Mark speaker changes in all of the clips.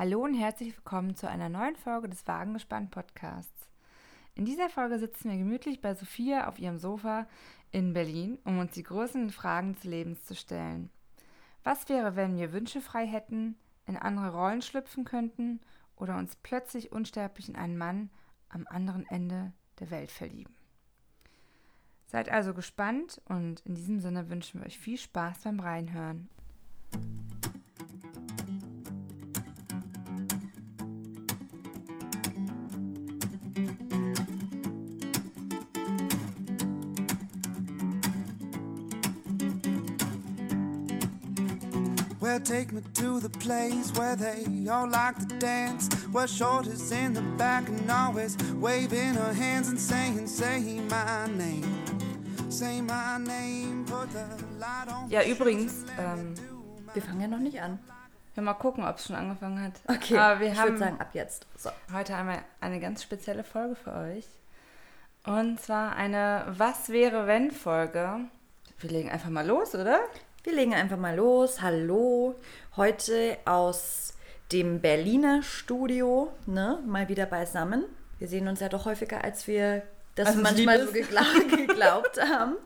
Speaker 1: Hallo und herzlich willkommen zu einer neuen Folge des Wagengespannt Podcasts. In dieser Folge sitzen wir gemütlich bei Sophia auf ihrem Sofa in Berlin, um uns die größten Fragen des Lebens zu stellen. Was wäre, wenn wir Wünsche frei hätten, in andere Rollen schlüpfen könnten oder uns plötzlich unsterblich in einen Mann am anderen Ende der Welt verlieben? Seid also gespannt und in diesem Sinne wünschen wir euch viel Spaß beim Reinhören.
Speaker 2: Take me to the place where they all like to dance. Where shoulders in the back and always waving her hands and saying, Say my name. Say my name. Put the light on.
Speaker 1: Ja, übrigens, ähm,
Speaker 3: Wir fangen ja noch nicht an.
Speaker 1: wir mal gucken, ob es schon angefangen hat.
Speaker 3: Okay,
Speaker 1: Aber wir
Speaker 3: ich
Speaker 1: haben
Speaker 3: würde sagen, ab jetzt. So.
Speaker 1: heute einmal eine ganz spezielle Folge für euch. Und zwar eine Was wäre wenn Folge. Wir legen einfach mal los, oder?
Speaker 3: Wir legen einfach mal los. Hallo. Heute aus dem Berliner Studio, ne? Mal wieder beisammen. Wir sehen uns ja doch häufiger, als wir das
Speaker 1: Als es
Speaker 3: manchmal so
Speaker 1: ist.
Speaker 3: gegla geglaubt haben.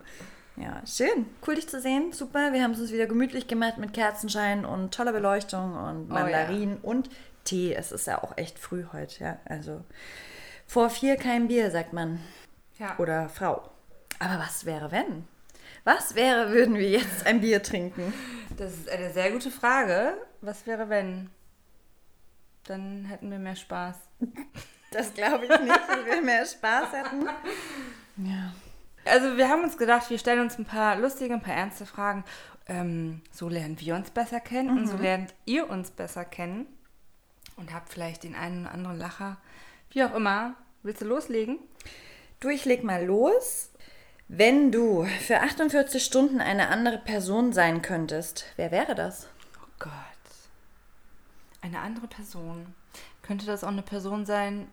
Speaker 3: Ja, schön. Cool, dich zu sehen. Super. Wir haben es uns wieder gemütlich gemacht mit Kerzenschein und toller Beleuchtung und
Speaker 1: Oh ja.
Speaker 3: Mandarinen und Tee. Es ist ja auch echt früh heute, ja. Also vor vier kein Bier, sagt man.
Speaker 1: Ja.
Speaker 3: Oder Frau. Aber was wäre, wenn? Was wäre, würden wir jetzt ein Bier trinken?
Speaker 1: Das ist eine sehr gute Frage. Was wäre wenn? Dann hätten wir mehr Spaß.
Speaker 3: Das glaube ich nicht, dass wir mehr Spaß hätten. Ja.
Speaker 1: Also wir haben uns gedacht, wir stellen uns ein paar lustige, ein paar ernste Fragen. Ähm, so lernen wir uns besser kennen und
Speaker 3: Mhm.
Speaker 1: so lernt ihr uns besser kennen. Und habt vielleicht den einen oder anderen Lacher. Wie auch immer. Willst du loslegen?
Speaker 3: Du, ich leg mal los. Wenn du für 48 Stunden eine andere Person sein könntest, wer wäre das?
Speaker 1: Oh Gott. Eine andere Person. Könnte das auch eine Person sein?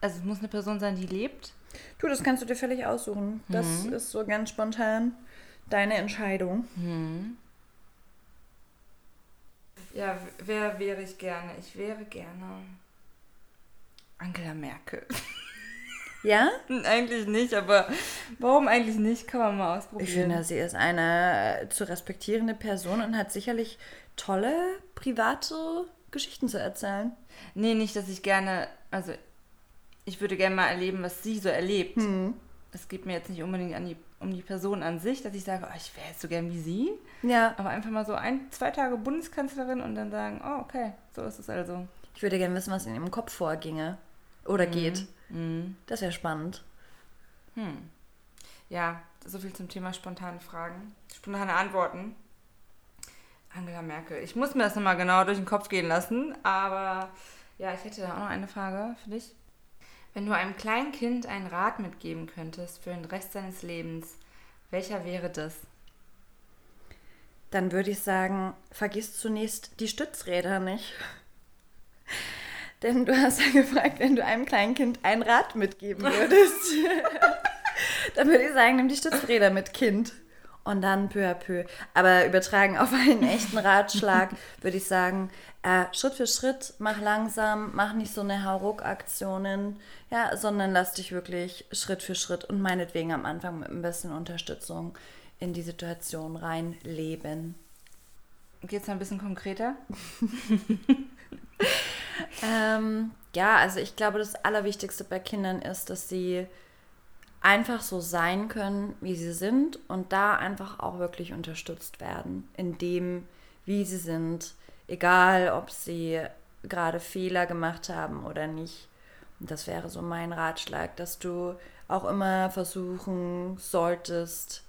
Speaker 1: Also es muss eine Person sein, die lebt?
Speaker 3: Du, das kannst du dir völlig aussuchen. Das ist so ganz spontan deine Entscheidung.
Speaker 1: Ja, wer wäre ich gerne? Ich wäre gerne Angela Merkel.
Speaker 3: Ja?
Speaker 1: eigentlich nicht, aber warum eigentlich nicht? Kann man mal ausprobieren.
Speaker 3: Ich finde, sie ist eine äh, zu respektierende Person und hat sicherlich tolle private Geschichten zu erzählen.
Speaker 1: Nee, nicht, dass ich gerne, also ich würde gerne mal erleben, was sie so erlebt. Es geht mir jetzt nicht unbedingt an die, um die Person an sich, dass ich sage, oh, ich wäre jetzt so gern wie sie.
Speaker 3: Ja.
Speaker 1: Aber einfach mal so ein, zwei Tage Bundeskanzlerin und dann sagen, oh, okay, so ist es also.
Speaker 3: Ich würde gerne wissen, was in ihrem Kopf vorginge. Oder geht. Das wäre spannend.
Speaker 1: Ja, so viel zum Thema spontane Fragen. Spontane Antworten. Angela Merkel. Ich muss mir das nochmal genau durch den Kopf gehen lassen, aber ja, ich hätte da auch noch eine Frage für dich. Wenn du einem kleinen Kind einen Rat mitgeben könntest für den Rest seines Lebens, welcher wäre das?
Speaker 3: Dann würde ich sagen, vergiss zunächst die Stützräder nicht. Denn du hast ja gefragt, wenn du einem kleinen Kind ein Rad mitgeben würdest. dann würde ich sagen, nimm die Stützräder mit, Kind. Und dann peu à peu. Aber übertragen auf einen echten Ratschlag würde ich sagen, äh, Schritt für Schritt, mach langsam, mach nicht so eine Hauruck-Aktionen, ja, sondern lass dich wirklich Schritt für Schritt und meinetwegen am Anfang mit ein bisschen Unterstützung in die Situation reinleben.
Speaker 1: Geht's noch ein bisschen konkreter?
Speaker 3: Ähm, ja, also ich glaube, das Allerwichtigste bei Kindern ist, dass sie einfach so sein können, wie sie sind und da einfach auch wirklich unterstützt werden in dem, wie sie sind, egal ob sie gerade Fehler gemacht haben oder nicht. Und das wäre so mein Ratschlag, dass du auch immer versuchen solltest,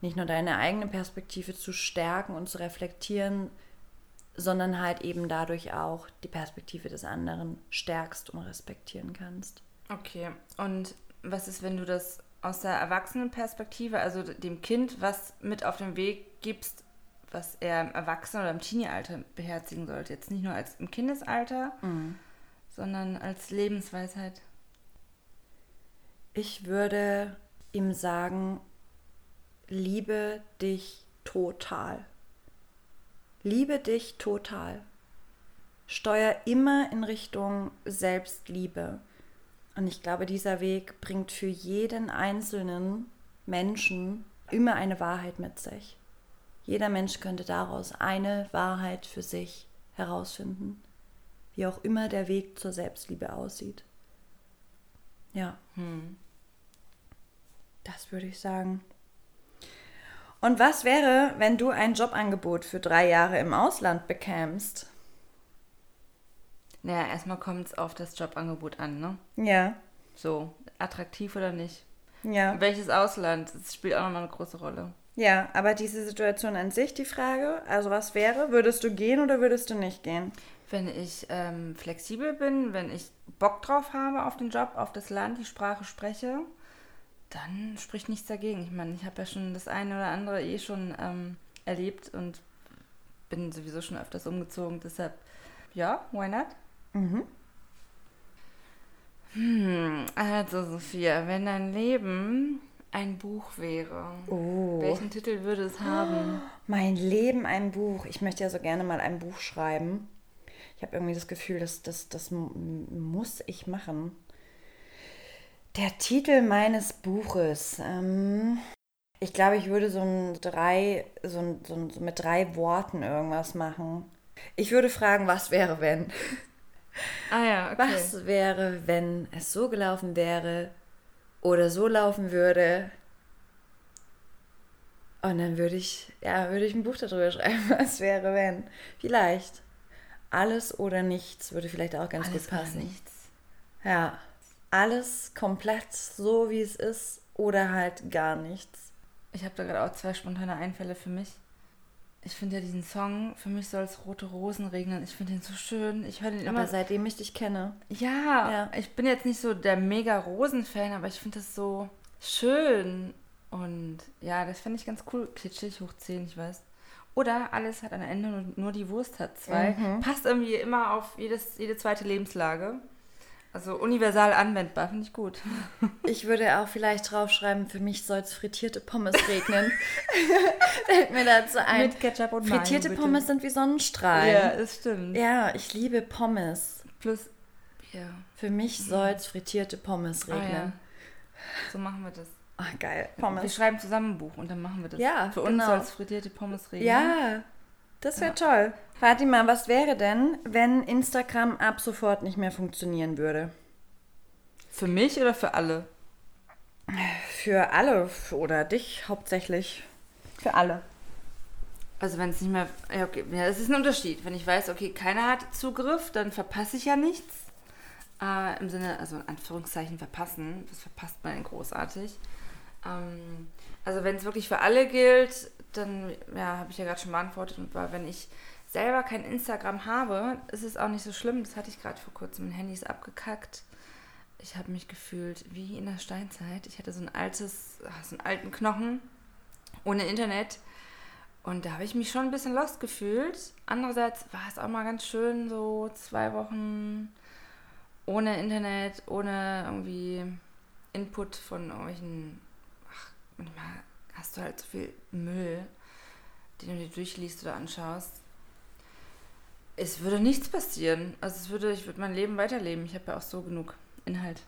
Speaker 3: nicht nur deine eigene Perspektive zu stärken und zu reflektieren, sondern halt eben dadurch auch die Perspektive des anderen stärkst und respektieren kannst.
Speaker 1: Okay, und was ist, wenn du das aus der Erwachsenenperspektive, also dem Kind, was mit auf den Weg gibst, was er im Erwachsenen- oder im Teenie-Alter beherzigen sollte? Jetzt nicht nur als im Kindesalter, sondern als Lebensweisheit.
Speaker 3: Ich würde ihm sagen, liebe dich total. Liebe dich total. Stopp steuere immer in Richtung Selbstliebe. Und ich glaube, dieser Weg bringt für jeden einzelnen Menschen immer eine Wahrheit mit sich. Jeder Mensch könnte daraus eine Wahrheit für sich herausfinden, wie auch immer der Weg zur Selbstliebe aussieht. Ja. Hm. Das würde ich sagen. Und was wäre, wenn du ein Jobangebot für drei Jahre im Ausland bekämst?
Speaker 1: Naja, erstmal kommt es auf das Jobangebot an, ne?
Speaker 3: Ja.
Speaker 1: So, attraktiv oder nicht?
Speaker 3: Ja.
Speaker 1: Welches Ausland? Das spielt auch nochmal eine große Rolle.
Speaker 3: Ja, aber diese Situation an sich, die Frage, also was wäre, würdest du gehen oder würdest du nicht gehen?
Speaker 1: Wenn ich ähm, flexibel bin, wenn ich Bock drauf habe auf den Job, auf das Land, die Sprache spreche, dann spricht nichts dagegen. Ich meine, ich habe ja schon das eine oder andere eh schon ähm, erlebt und bin sowieso schon öfters umgezogen. Deshalb, ja, why not? Mhm. Hm, also Sophia, wenn dein Leben ein Buch wäre,
Speaker 3: oh.
Speaker 1: welchen Titel würde es haben?
Speaker 3: Mein Leben ein Buch. Ich möchte ja so gerne mal ein Buch schreiben. Ich habe irgendwie das Gefühl, dass das, das muss ich machen. Der Titel meines Buches. Ähm, ich glaube, ich würde so ein drei, so, ein, so, ein, so mit drei Worten irgendwas machen. Ich würde fragen, was wäre, wenn?
Speaker 1: Ah ja, okay.
Speaker 3: Was wäre, wenn es so gelaufen wäre oder so laufen würde? Und dann würde ich, ja, würde ich ein Buch darüber schreiben, was wäre, wenn. Vielleicht. Alles oder nichts würde vielleicht auch ganz
Speaker 1: Alles
Speaker 3: gut passen.
Speaker 1: Oder nichts.
Speaker 3: Ja. Alles komplett so, wie es ist oder halt gar nichts.
Speaker 1: Ich habe da gerade auch zwei spontane Einfälle für mich ich finde ja diesen Song, für mich soll es rote Rosen regnen. Ich finde den so schön. Ich höre den
Speaker 3: aber
Speaker 1: immer.
Speaker 3: seitdem ich dich kenne.
Speaker 1: Ja, ja. ich bin jetzt nicht so der mega Rosen-Fan, aber ich finde das so schön. Und ja, das fände ich ganz cool. Kitschig hoch 10, ich weiß. Oder alles hat ein Ende und nur die Wurst hat zwei. Mhm. Passt irgendwie immer auf jedes, jede zweite Lebenslage. Also universal anwendbar, finde ich gut.
Speaker 3: Ich würde auch vielleicht draufschreiben, für mich soll es frittierte Pommes regnen. Fällt mir dazu ein.
Speaker 1: Mit Ketchup und
Speaker 3: Frittierte
Speaker 1: Mayo,
Speaker 3: Pommes sind wie Sonnenstrahlen.
Speaker 1: Ja, das stimmt.
Speaker 3: Ja, ich liebe Pommes.
Speaker 1: Plus, ja.
Speaker 3: Für mich soll es frittierte Pommes regnen. Ah, ja.
Speaker 1: So machen wir das.
Speaker 3: Ah, geil. Pommes.
Speaker 1: Wir schreiben zusammen ein Buch und dann machen wir das.
Speaker 3: Ja,
Speaker 1: Für
Speaker 3: genau.
Speaker 1: uns soll es frittierte Pommes regnen.
Speaker 3: Ja, das wäre ja. toll. Fatima, was wäre denn, wenn Instagram ab sofort nicht mehr funktionieren würde?
Speaker 1: Für mich oder für alle?
Speaker 3: Für alle oder dich hauptsächlich. Für alle.
Speaker 1: Also wenn es nicht mehr. Ja, okay. Ja, das ist ein Unterschied. Wenn ich weiß, okay, keiner hat Zugriff, dann verpasse ich ja nichts. Äh, Im Sinne, also in Anführungszeichen verpassen. Das verpasst man großartig. Ähm, also wenn es wirklich für alle gilt, dann, ja, habe ich ja gerade schon beantwortet. Und war, wenn ich selber kein Instagram habe, ist es auch nicht so schlimm. Das hatte ich gerade vor kurzem. Mein Handy ist abgekackt ich habe mich gefühlt wie in der Steinzeit. Ich hatte so ein altes, ah, so einen alten Knochen ohne Internet. Und da habe ich mich schon ein bisschen lost gefühlt. Andererseits war es auch mal ganz schön, so zwei Wochen ohne Internet, ohne irgendwie Input von irgendwelchen. Ach, manchmal hast du halt so viel Müll, den du dir durchliest oder anschaust. Es würde nichts passieren. Also es würde, ich würde mein Leben weiterleben. Ich habe ja auch so genug Inhalt.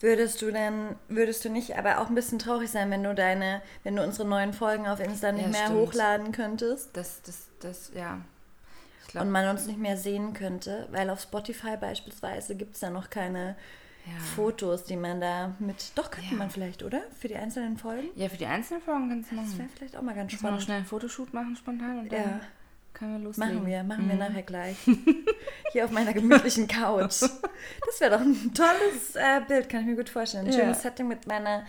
Speaker 3: Würdest du denn, würdest du nicht aber auch ein bisschen traurig sein, wenn du deine, wenn du unsere neuen Folgen auf Insta nicht ja, mehr stimmt. hochladen könntest?
Speaker 1: Das, das, das, ja.
Speaker 3: Und man uns nicht mehr sehen könnte, weil auf Spotify beispielsweise gibt es ja noch keine ja. Fotos, die man da mit. Doch, könnte ja. man vielleicht, oder? Für die einzelnen Folgen?
Speaker 1: Ja, für die einzelnen Folgen kannst du machen.
Speaker 3: Das wäre vielleicht auch mal ganz spannend.
Speaker 1: noch schnell einen Fotoshoot machen spontan und
Speaker 3: ja.
Speaker 1: dann können wir loslegen.
Speaker 3: Machen wir, machen mhm. wir nachher gleich. Hier auf meiner gemütlichen Couch. Das wäre doch ein tolles äh, Bild, kann ich mir gut vorstellen. Ein schönes Setting mit meiner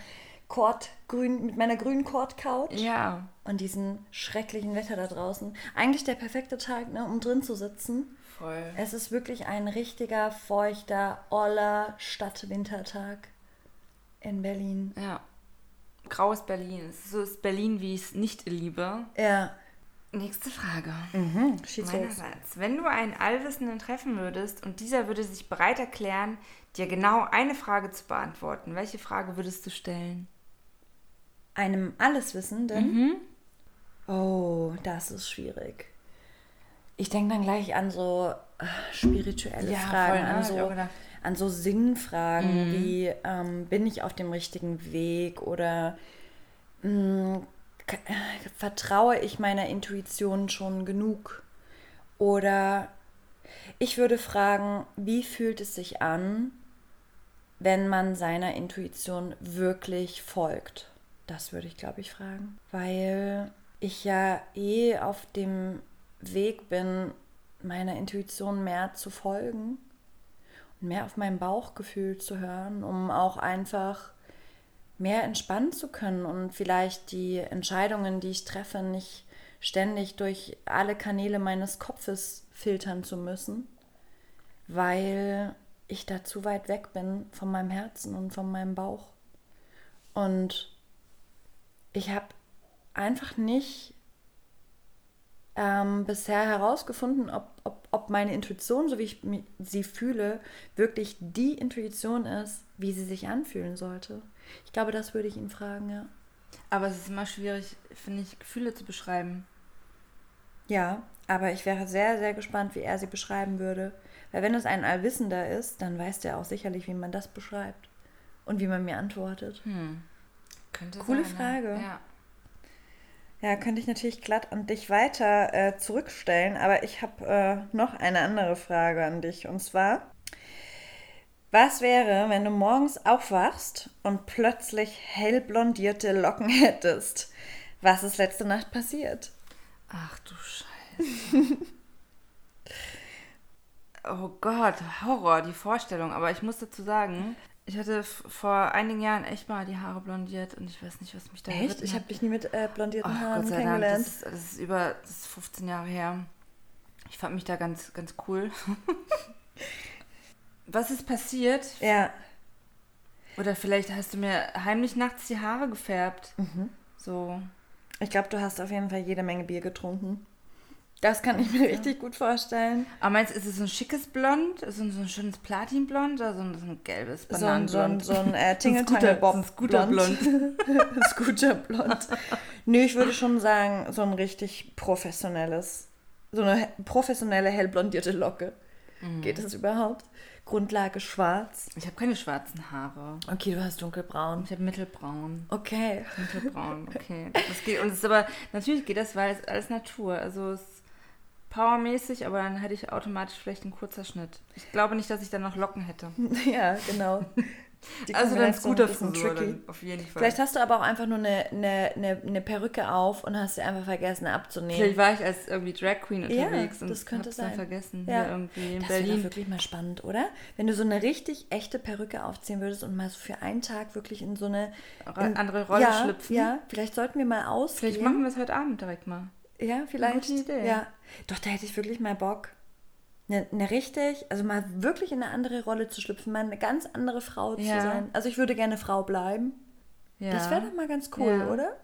Speaker 3: Kord, grün, mit meiner grünen Kord-Couch.
Speaker 1: Ja.
Speaker 3: Und diesem schrecklichen Wetter da draußen. Eigentlich der perfekte Tag, ne, um drin zu sitzen.
Speaker 1: Voll.
Speaker 3: Es ist wirklich ein richtiger, feuchter, oller Stadtwintertag in Berlin.
Speaker 1: Ja. Graues Berlin. Es ist so ist Berlin, wie ich es nicht liebe.
Speaker 3: Ja.
Speaker 1: Nächste Frage.
Speaker 3: Mhm,
Speaker 1: Meinerseits. Wenn du einen Allwissenden treffen würdest und dieser würde sich bereit erklären, dir genau eine Frage zu beantworten, welche Frage würdest du stellen?
Speaker 3: Einem Alleswissenden?
Speaker 1: Mhm.
Speaker 3: Oh, das ist schwierig. Ich denke dann gleich an so äh, spirituelle
Speaker 1: Ja,
Speaker 3: Fragen,
Speaker 1: voll, ne?
Speaker 3: an,
Speaker 1: auch
Speaker 3: so, an so Sinnfragen
Speaker 1: Mhm.
Speaker 3: wie ähm, bin ich auf dem richtigen Weg oder mh, k- äh, vertraue ich meiner Intuition schon genug? Oder ich würde fragen, wie fühlt es sich an, wenn man seiner Intuition wirklich folgt? Das würde ich, glaube ich, fragen. Weil ich ja eh auf dem Weg bin, meiner Intuition mehr zu folgen und mehr auf mein Bauchgefühl zu hören, um auch einfach mehr entspannen zu können und vielleicht die Entscheidungen, die ich treffe, nicht ständig durch alle Kanäle meines Kopfes filtern zu müssen, weil ich da zu weit weg bin von meinem Herzen und von meinem Bauch. Und ich habe einfach nicht ähm, bisher herausgefunden, ob, ob, ob meine Intuition, so wie ich sie fühle, wirklich die Intuition ist, wie sie sich anfühlen sollte. Ich glaube, das würde ich ihn fragen, ja.
Speaker 1: Aber es ist immer schwierig, finde ich, Gefühle zu beschreiben.
Speaker 3: Ja, aber ich wäre sehr, sehr gespannt, wie er sie beschreiben würde. Weil wenn es ein Allwissender ist, dann weiß der auch sicherlich, wie man das beschreibt. Und wie man mir antwortet.
Speaker 1: Hm. Könnte
Speaker 3: Coole
Speaker 1: sein,
Speaker 3: Frage.
Speaker 1: Ne? Ja.
Speaker 3: Ja, könnte ich natürlich glatt an dich weiter äh, zurückstellen, aber ich habe äh, noch eine andere Frage an dich. Und zwar, was wäre, wenn du morgens aufwachst und plötzlich hellblondierte Locken hättest? Was ist letzte Nacht passiert?
Speaker 1: Ach du Scheiße. oh Gott, Horror, die Vorstellung. Aber ich muss dazu sagen, ich hatte vor einigen Jahren echt mal die Haare blondiert und ich weiß nicht, was mich da geritten
Speaker 3: Ich habe dich nie mit äh, blondierten
Speaker 1: Ach,
Speaker 3: Haaren
Speaker 1: Gott sei Dank,
Speaker 3: kennengelernt.
Speaker 1: das ist, das ist über das ist 15 Jahre her. Ich fand mich da ganz, ganz cool. Was ist passiert?
Speaker 3: Ja,
Speaker 1: Oder vielleicht hast du mir heimlich nachts die Haare gefärbt.
Speaker 3: Mhm.
Speaker 1: So.
Speaker 3: ich glaube, du hast auf jeden Fall jede Menge Bier getrunken. Das kann ich mir richtig gut vorstellen.
Speaker 1: Aber meinst du, ist es so ein schickes Blond? So ein, so ein schönes Platinblond oder so ein, so ein gelbes
Speaker 3: So ein, so ein,
Speaker 1: Bananenblond?
Speaker 3: so ein äh,
Speaker 1: So ein so ein Scooterblond.
Speaker 3: Scooterblond. Nö, ich würde schon sagen, so ein richtig professionelles, so eine professionelle hellblondierte Locke.
Speaker 1: Mhm.
Speaker 3: Geht das überhaupt? Grundlage schwarz.
Speaker 1: Ich habe keine schwarzen Haare.
Speaker 3: Okay, du hast dunkelbraun.
Speaker 1: Ich habe mittelbraun.
Speaker 3: Okay.
Speaker 1: Mittelbraun, okay. Das geht, und es ist aber, natürlich geht das, weil es alles Natur. Also es ist powermäßig, aber dann hätte ich automatisch vielleicht einen kurzer Schnitt. Ich glaube nicht, dass ich dann noch Locken hätte.
Speaker 3: Ja, genau.
Speaker 1: Also dann Scooterfrisur dann auf jeden Fall.
Speaker 3: Vielleicht hast du aber auch einfach nur eine, eine, eine, eine Perücke auf und hast sie einfach vergessen abzunehmen.
Speaker 1: Vielleicht war ich als irgendwie Drag Queen
Speaker 3: Ja,
Speaker 1: unterwegs und
Speaker 3: das könnte
Speaker 1: hab's dann
Speaker 3: sein.
Speaker 1: vergessen.
Speaker 3: Ja.
Speaker 1: Hier irgendwie in
Speaker 3: Das wäre doch
Speaker 1: Berlin.
Speaker 3: wirklich mal spannend, oder? Wenn du so eine richtig echte Perücke aufziehen würdest und mal so für einen Tag wirklich in so eine in,
Speaker 1: andere Rolle
Speaker 3: ja,
Speaker 1: schlüpfen.
Speaker 3: Ja, vielleicht sollten wir mal ausgehen.
Speaker 1: Vielleicht machen wir es heute Abend direkt mal.
Speaker 3: Ja, vielleicht.
Speaker 1: gute Idee.
Speaker 3: Ja. Doch, da hätte ich wirklich mal Bock. Eine, eine richtig, also mal wirklich in eine andere Rolle zu schlüpfen, mal eine ganz andere Frau
Speaker 1: Ja.
Speaker 3: zu sein. Also ich würde gerne Frau bleiben.
Speaker 1: Ja.
Speaker 3: Das wäre doch mal ganz cool,
Speaker 1: Ja.
Speaker 3: oder?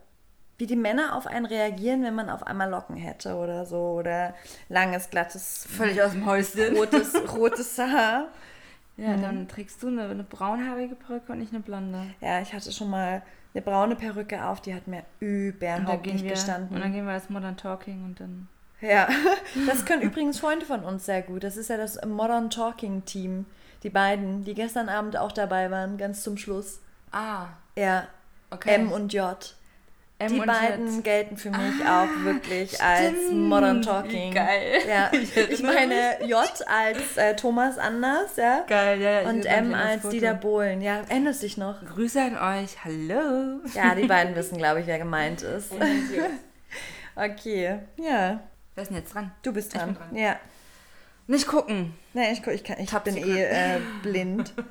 Speaker 3: Wie die Männer auf einen reagieren, wenn man auf einmal Locken hätte oder so. Oder langes, glattes,
Speaker 1: völlig aus dem Häuschen.
Speaker 3: rotes, rotes Haar.
Speaker 1: Ja, dann trägst du eine, eine braunhaarige Perücke und nicht eine blonde.
Speaker 3: Ja, ich hatte schon mal eine braune Perücke auf, die hat mir überhaupt nicht
Speaker 1: wir,
Speaker 3: gestanden.
Speaker 1: und dann gehen wir als Modern Talking und dann.
Speaker 3: Ja, das können übrigens Freunde von uns sehr gut. Das ist ja das Modern Talking Team. Die beiden, die gestern Abend auch dabei waren, ganz zum Schluss.
Speaker 1: Ah,
Speaker 3: Ja,
Speaker 1: okay.
Speaker 3: M und J.
Speaker 1: M
Speaker 3: die beiden gelten für mich
Speaker 1: Ah,
Speaker 3: auch wirklich als
Speaker 1: stimmt.
Speaker 3: Modern Talking.
Speaker 1: Geil.
Speaker 3: Ja,
Speaker 1: Ich
Speaker 3: meine J als äh, Thomas Anders, ja.
Speaker 1: Geil, ja.
Speaker 3: Und M als. Dieter Bohlen. Ja, erinnerst dich noch?
Speaker 1: Grüße an euch. Hallo.
Speaker 3: Ja, die beiden wissen, glaube ich, wer gemeint ist. Okay, ja.
Speaker 1: Wer ist denn jetzt dran?
Speaker 3: Du bist dran.
Speaker 1: dran.
Speaker 3: Ja.
Speaker 1: Nicht gucken.
Speaker 3: Nee, ich, gu- ich, kann, ich
Speaker 1: Top
Speaker 3: bin
Speaker 1: secret.
Speaker 3: eh äh, blind.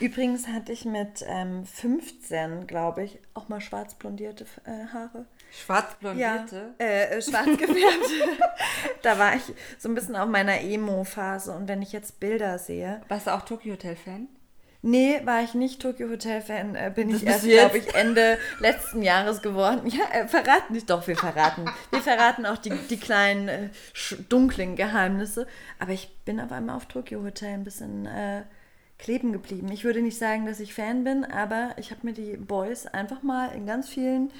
Speaker 3: Übrigens hatte ich mit ähm, 15, glaube ich, auch mal schwarz blondierte äh, Haare.
Speaker 1: Schwarz blondierte.
Speaker 3: Ja, äh, äh, schwarz gefärbt. da war ich so ein bisschen auf meiner Emo-Phase. Und wenn ich jetzt Bilder sehe.
Speaker 1: Warst du auch Tokyo Hotel Fan?
Speaker 3: Nee, war ich nicht Tokyo Hotel Fan. Äh, bin
Speaker 1: Das
Speaker 3: ich erst, glaube ich, Ende letzten Jahres geworden. Ja, äh, verraten nicht. Doch, wir verraten. Wir verraten auch die, die kleinen, äh, dunklen Geheimnisse. Aber ich bin auf einmal auf Tokyo Hotel ein bisschen äh, kleben geblieben. Ich würde nicht sagen, dass ich Fan bin, aber ich habe mir die Boys einfach mal in ganz vielen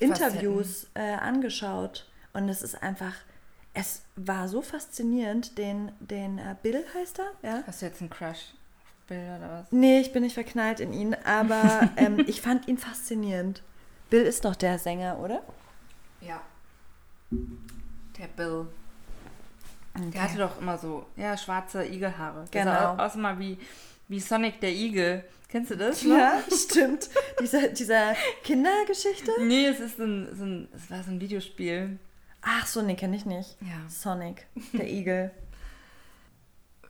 Speaker 3: Interviews äh, angeschaut. Und es ist einfach, es war so faszinierend, den, den äh, Bill heißt er, ja?
Speaker 1: Hast du jetzt einen Crush Bill oder was?
Speaker 3: Nee, ich bin nicht verknallt in ihn, aber ähm, ich fand ihn faszinierend. Bill ist doch der Sänger, oder?
Speaker 1: Ja. Der Bill. Der hatte doch immer so, ja, schwarze Igelhaare. Der
Speaker 3: Genau.
Speaker 1: sah aus immer wie, wie Sonic der Igel. Kennst du das? noch?
Speaker 3: Ja, stimmt. Dieser, dieser Kindergeschichte?
Speaker 1: Nee, es ist ein, so ein, es war so ein Videospiel.
Speaker 3: Ach so, nee, kenne ich nicht.
Speaker 1: Ja.
Speaker 3: Sonic, der Igel.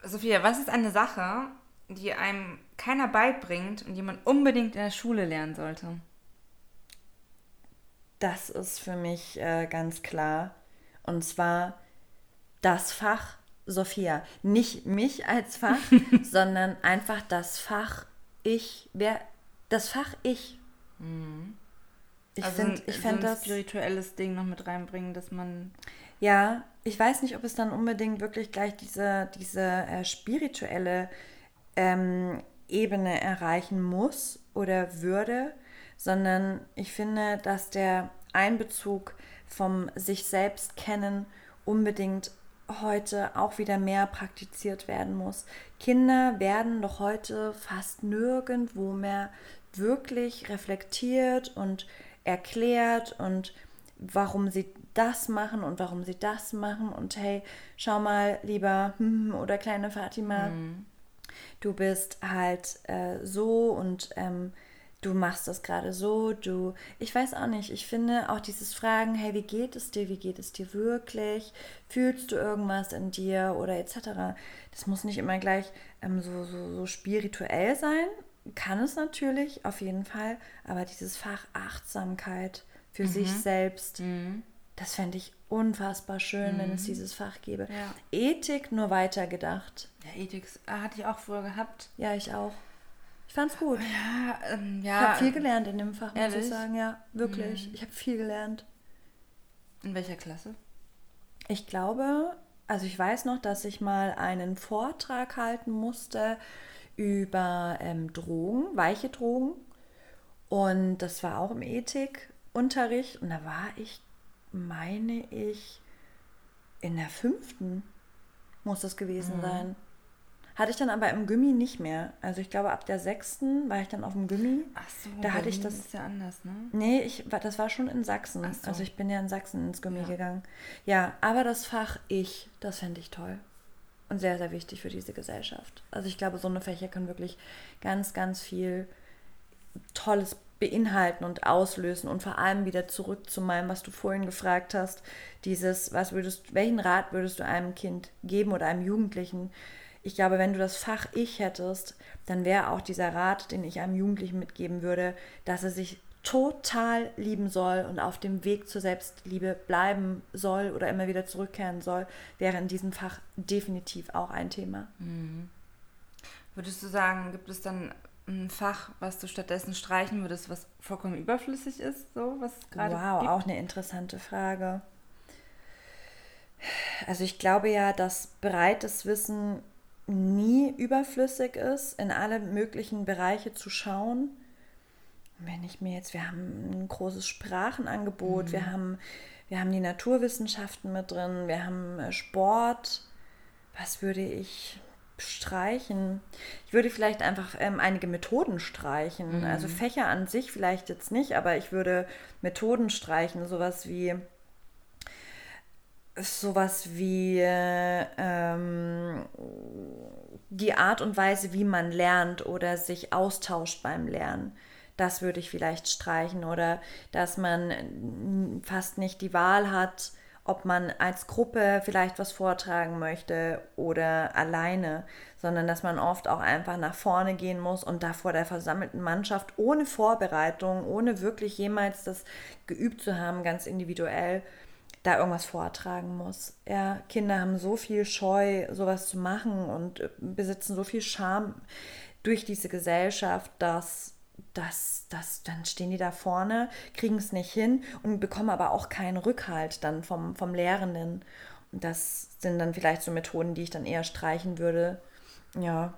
Speaker 1: Sophia, was ist eine Sache, die einem keiner beibringt und die man unbedingt in der Schule lernen sollte?
Speaker 3: Das ist für mich äh, ganz klar. Und zwar das Fach Sophia. Nicht mich als Fach, sondern einfach das Fach Ich. Wer, das Fach Ich. Ich
Speaker 1: also
Speaker 3: finde ich
Speaker 1: so ein
Speaker 3: das.
Speaker 1: spirituelles Ding noch mit reinbringen, dass man
Speaker 3: Ja, ich weiß nicht, ob es dann unbedingt wirklich gleich diese, diese äh, spirituelle ähm, Ebene erreichen muss oder würde, sondern ich finde, dass der Einbezug vom sich selbst kennen unbedingt heute auch wieder mehr praktiziert werden muss. Kinder werden doch heute fast nirgendwo mehr wirklich reflektiert und erklärt und warum sie das machen und warum sie das machen und hey, schau mal, lieber oder kleine Fatima, du bist halt äh, so und ähm, du machst das gerade so, du, ich weiß auch nicht, ich finde auch dieses Fragen, hey, wie geht es dir, wie geht es dir wirklich, fühlst du irgendwas in dir oder etc., das muss nicht immer gleich ähm, so, so, so spirituell sein, kann es natürlich, auf jeden Fall, aber dieses Fach Achtsamkeit für sich selbst, das fände ich unfassbar schön, wenn es dieses Fach gäbe.
Speaker 1: Ja.
Speaker 3: Ethik nur weitergedacht.
Speaker 1: Ja, Ethik ah, hatte ich auch früher gehabt.
Speaker 3: Ja, ich auch. Ich fand's gut.
Speaker 1: Ja, ähm,
Speaker 3: Ich
Speaker 1: ja.
Speaker 3: habe viel gelernt in dem Fach, muss
Speaker 1: Ehrlich?
Speaker 3: ich sagen. Ja, wirklich. Ich habe viel gelernt.
Speaker 1: In welcher Klasse?
Speaker 3: Ich glaube, also ich weiß noch, dass ich mal einen Vortrag halten musste über ähm, Drogen, weiche Drogen. Und das war auch im Ethikunterricht. Und da war ich, meine ich, in der fünften muss das gewesen sein. Hatte ich dann aber im Gummi nicht mehr. Also ich glaube, ab der sechsten war ich dann auf dem Gummi.
Speaker 1: Ach so,
Speaker 3: Da hatte ich das-
Speaker 1: ist ja anders, ne?
Speaker 3: Nee, ich, war- das war schon in Sachsen.
Speaker 1: Ach so.
Speaker 3: Also ich bin ja in Sachsen ins Gummi
Speaker 1: Ja.
Speaker 3: gegangen. Ja, aber das Fach Ich, das fände ich toll. Und sehr, sehr wichtig für diese Gesellschaft. Also ich glaube, so eine Fächer können wirklich ganz, ganz viel Tolles beinhalten und auslösen und vor allem wieder zurück zu meinem, was du vorhin gefragt hast, dieses, was würdest, welchen Rat würdest du einem Kind geben oder einem Jugendlichen? Ich glaube, wenn du das Fach Ich hättest, dann wäre auch dieser Rat, den ich einem Jugendlichen mitgeben würde, dass er sich total lieben soll und auf dem Weg zur Selbstliebe bleiben soll oder immer wieder zurückkehren soll, wäre in diesem Fach definitiv auch ein Thema.
Speaker 1: Würdest du sagen, gibt es dann ein Fach, was du stattdessen streichen würdest, was vollkommen überflüssig ist, so was gerade
Speaker 3: Wow,
Speaker 1: gibt?
Speaker 3: auch eine interessante Frage. Also ich glaube ja, dass breites Wissen nie überflüssig ist, in alle möglichen Bereiche zu schauen. Wenn ich mir jetzt, wir haben ein großes Sprachenangebot, wir, haben, wir haben die Naturwissenschaften mit drin, wir haben äh, Sport. Was würde ich streichen? Ich würde vielleicht einfach ähm, einige Methoden streichen. Also Fächer an sich vielleicht jetzt nicht, aber ich würde Methoden streichen, sowas wie sowas wie äh, ähm, die Art und Weise, wie man lernt oder sich austauscht beim Lernen. Das würde ich vielleicht streichen oder dass man mm, fast nicht die Wahl hat, ob man als Gruppe vielleicht was vortragen möchte oder alleine, sondern dass man oft auch einfach nach vorne gehen muss und da vor der versammelten Mannschaft ohne Vorbereitung, ohne wirklich jemals das geübt zu haben, ganz individuell, da irgendwas vortragen muss. Ja, Kinder haben so viel Scheu, sowas zu machen und äh, besitzen so viel Scham durch diese Gesellschaft, dass, dass, dass dann stehen die da vorne, kriegen es nicht hin und bekommen aber auch keinen Rückhalt dann vom, vom Lehrenden. Und das sind dann vielleicht so Methoden, die ich dann eher streichen würde. Ja,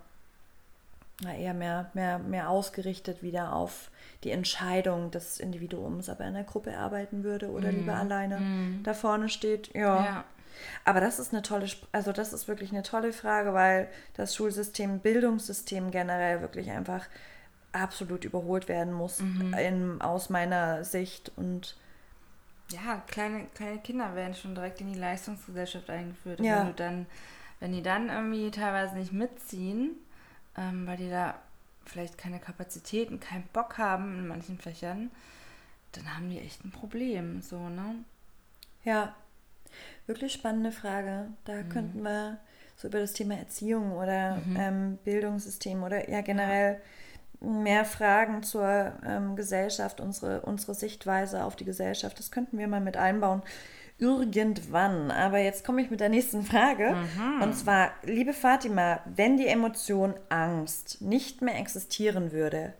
Speaker 3: eher mehr, mehr, mehr ausgerichtet wieder auf die Entscheidung des Individuums, ob er in der Gruppe arbeiten würde oder lieber alleine da vorne steht. Ja.
Speaker 1: Ja.
Speaker 3: Aber das ist eine tolle, also das ist wirklich eine tolle Frage, weil das Schulsystem, Bildungssystem generell wirklich einfach absolut überholt werden muss mhm. in, aus meiner Sicht und
Speaker 1: ja, kleine, kleine Kinder werden schon direkt in die Leistungsgesellschaft eingeführt. Ja. Wenn, du dann, wenn die dann irgendwie teilweise nicht mitziehen, ähm, weil die da vielleicht keine Kapazitäten, keinen Bock haben in manchen Fächern, dann haben die echt ein Problem, so, ne?
Speaker 3: Ja, wirklich spannende Frage. Da mhm. könnten wir so über das Thema Erziehung oder mhm. ähm, Bildungssystem oder ja generell mehr Fragen zur ähm, Gesellschaft, unsere, unsere Sichtweise auf die Gesellschaft, das könnten wir mal mit einbauen. Irgendwann. Aber jetzt komme ich mit der nächsten Frage. Mhm. Und zwar, liebe Fatima, wenn die Emotion Angst nicht mehr existieren würde,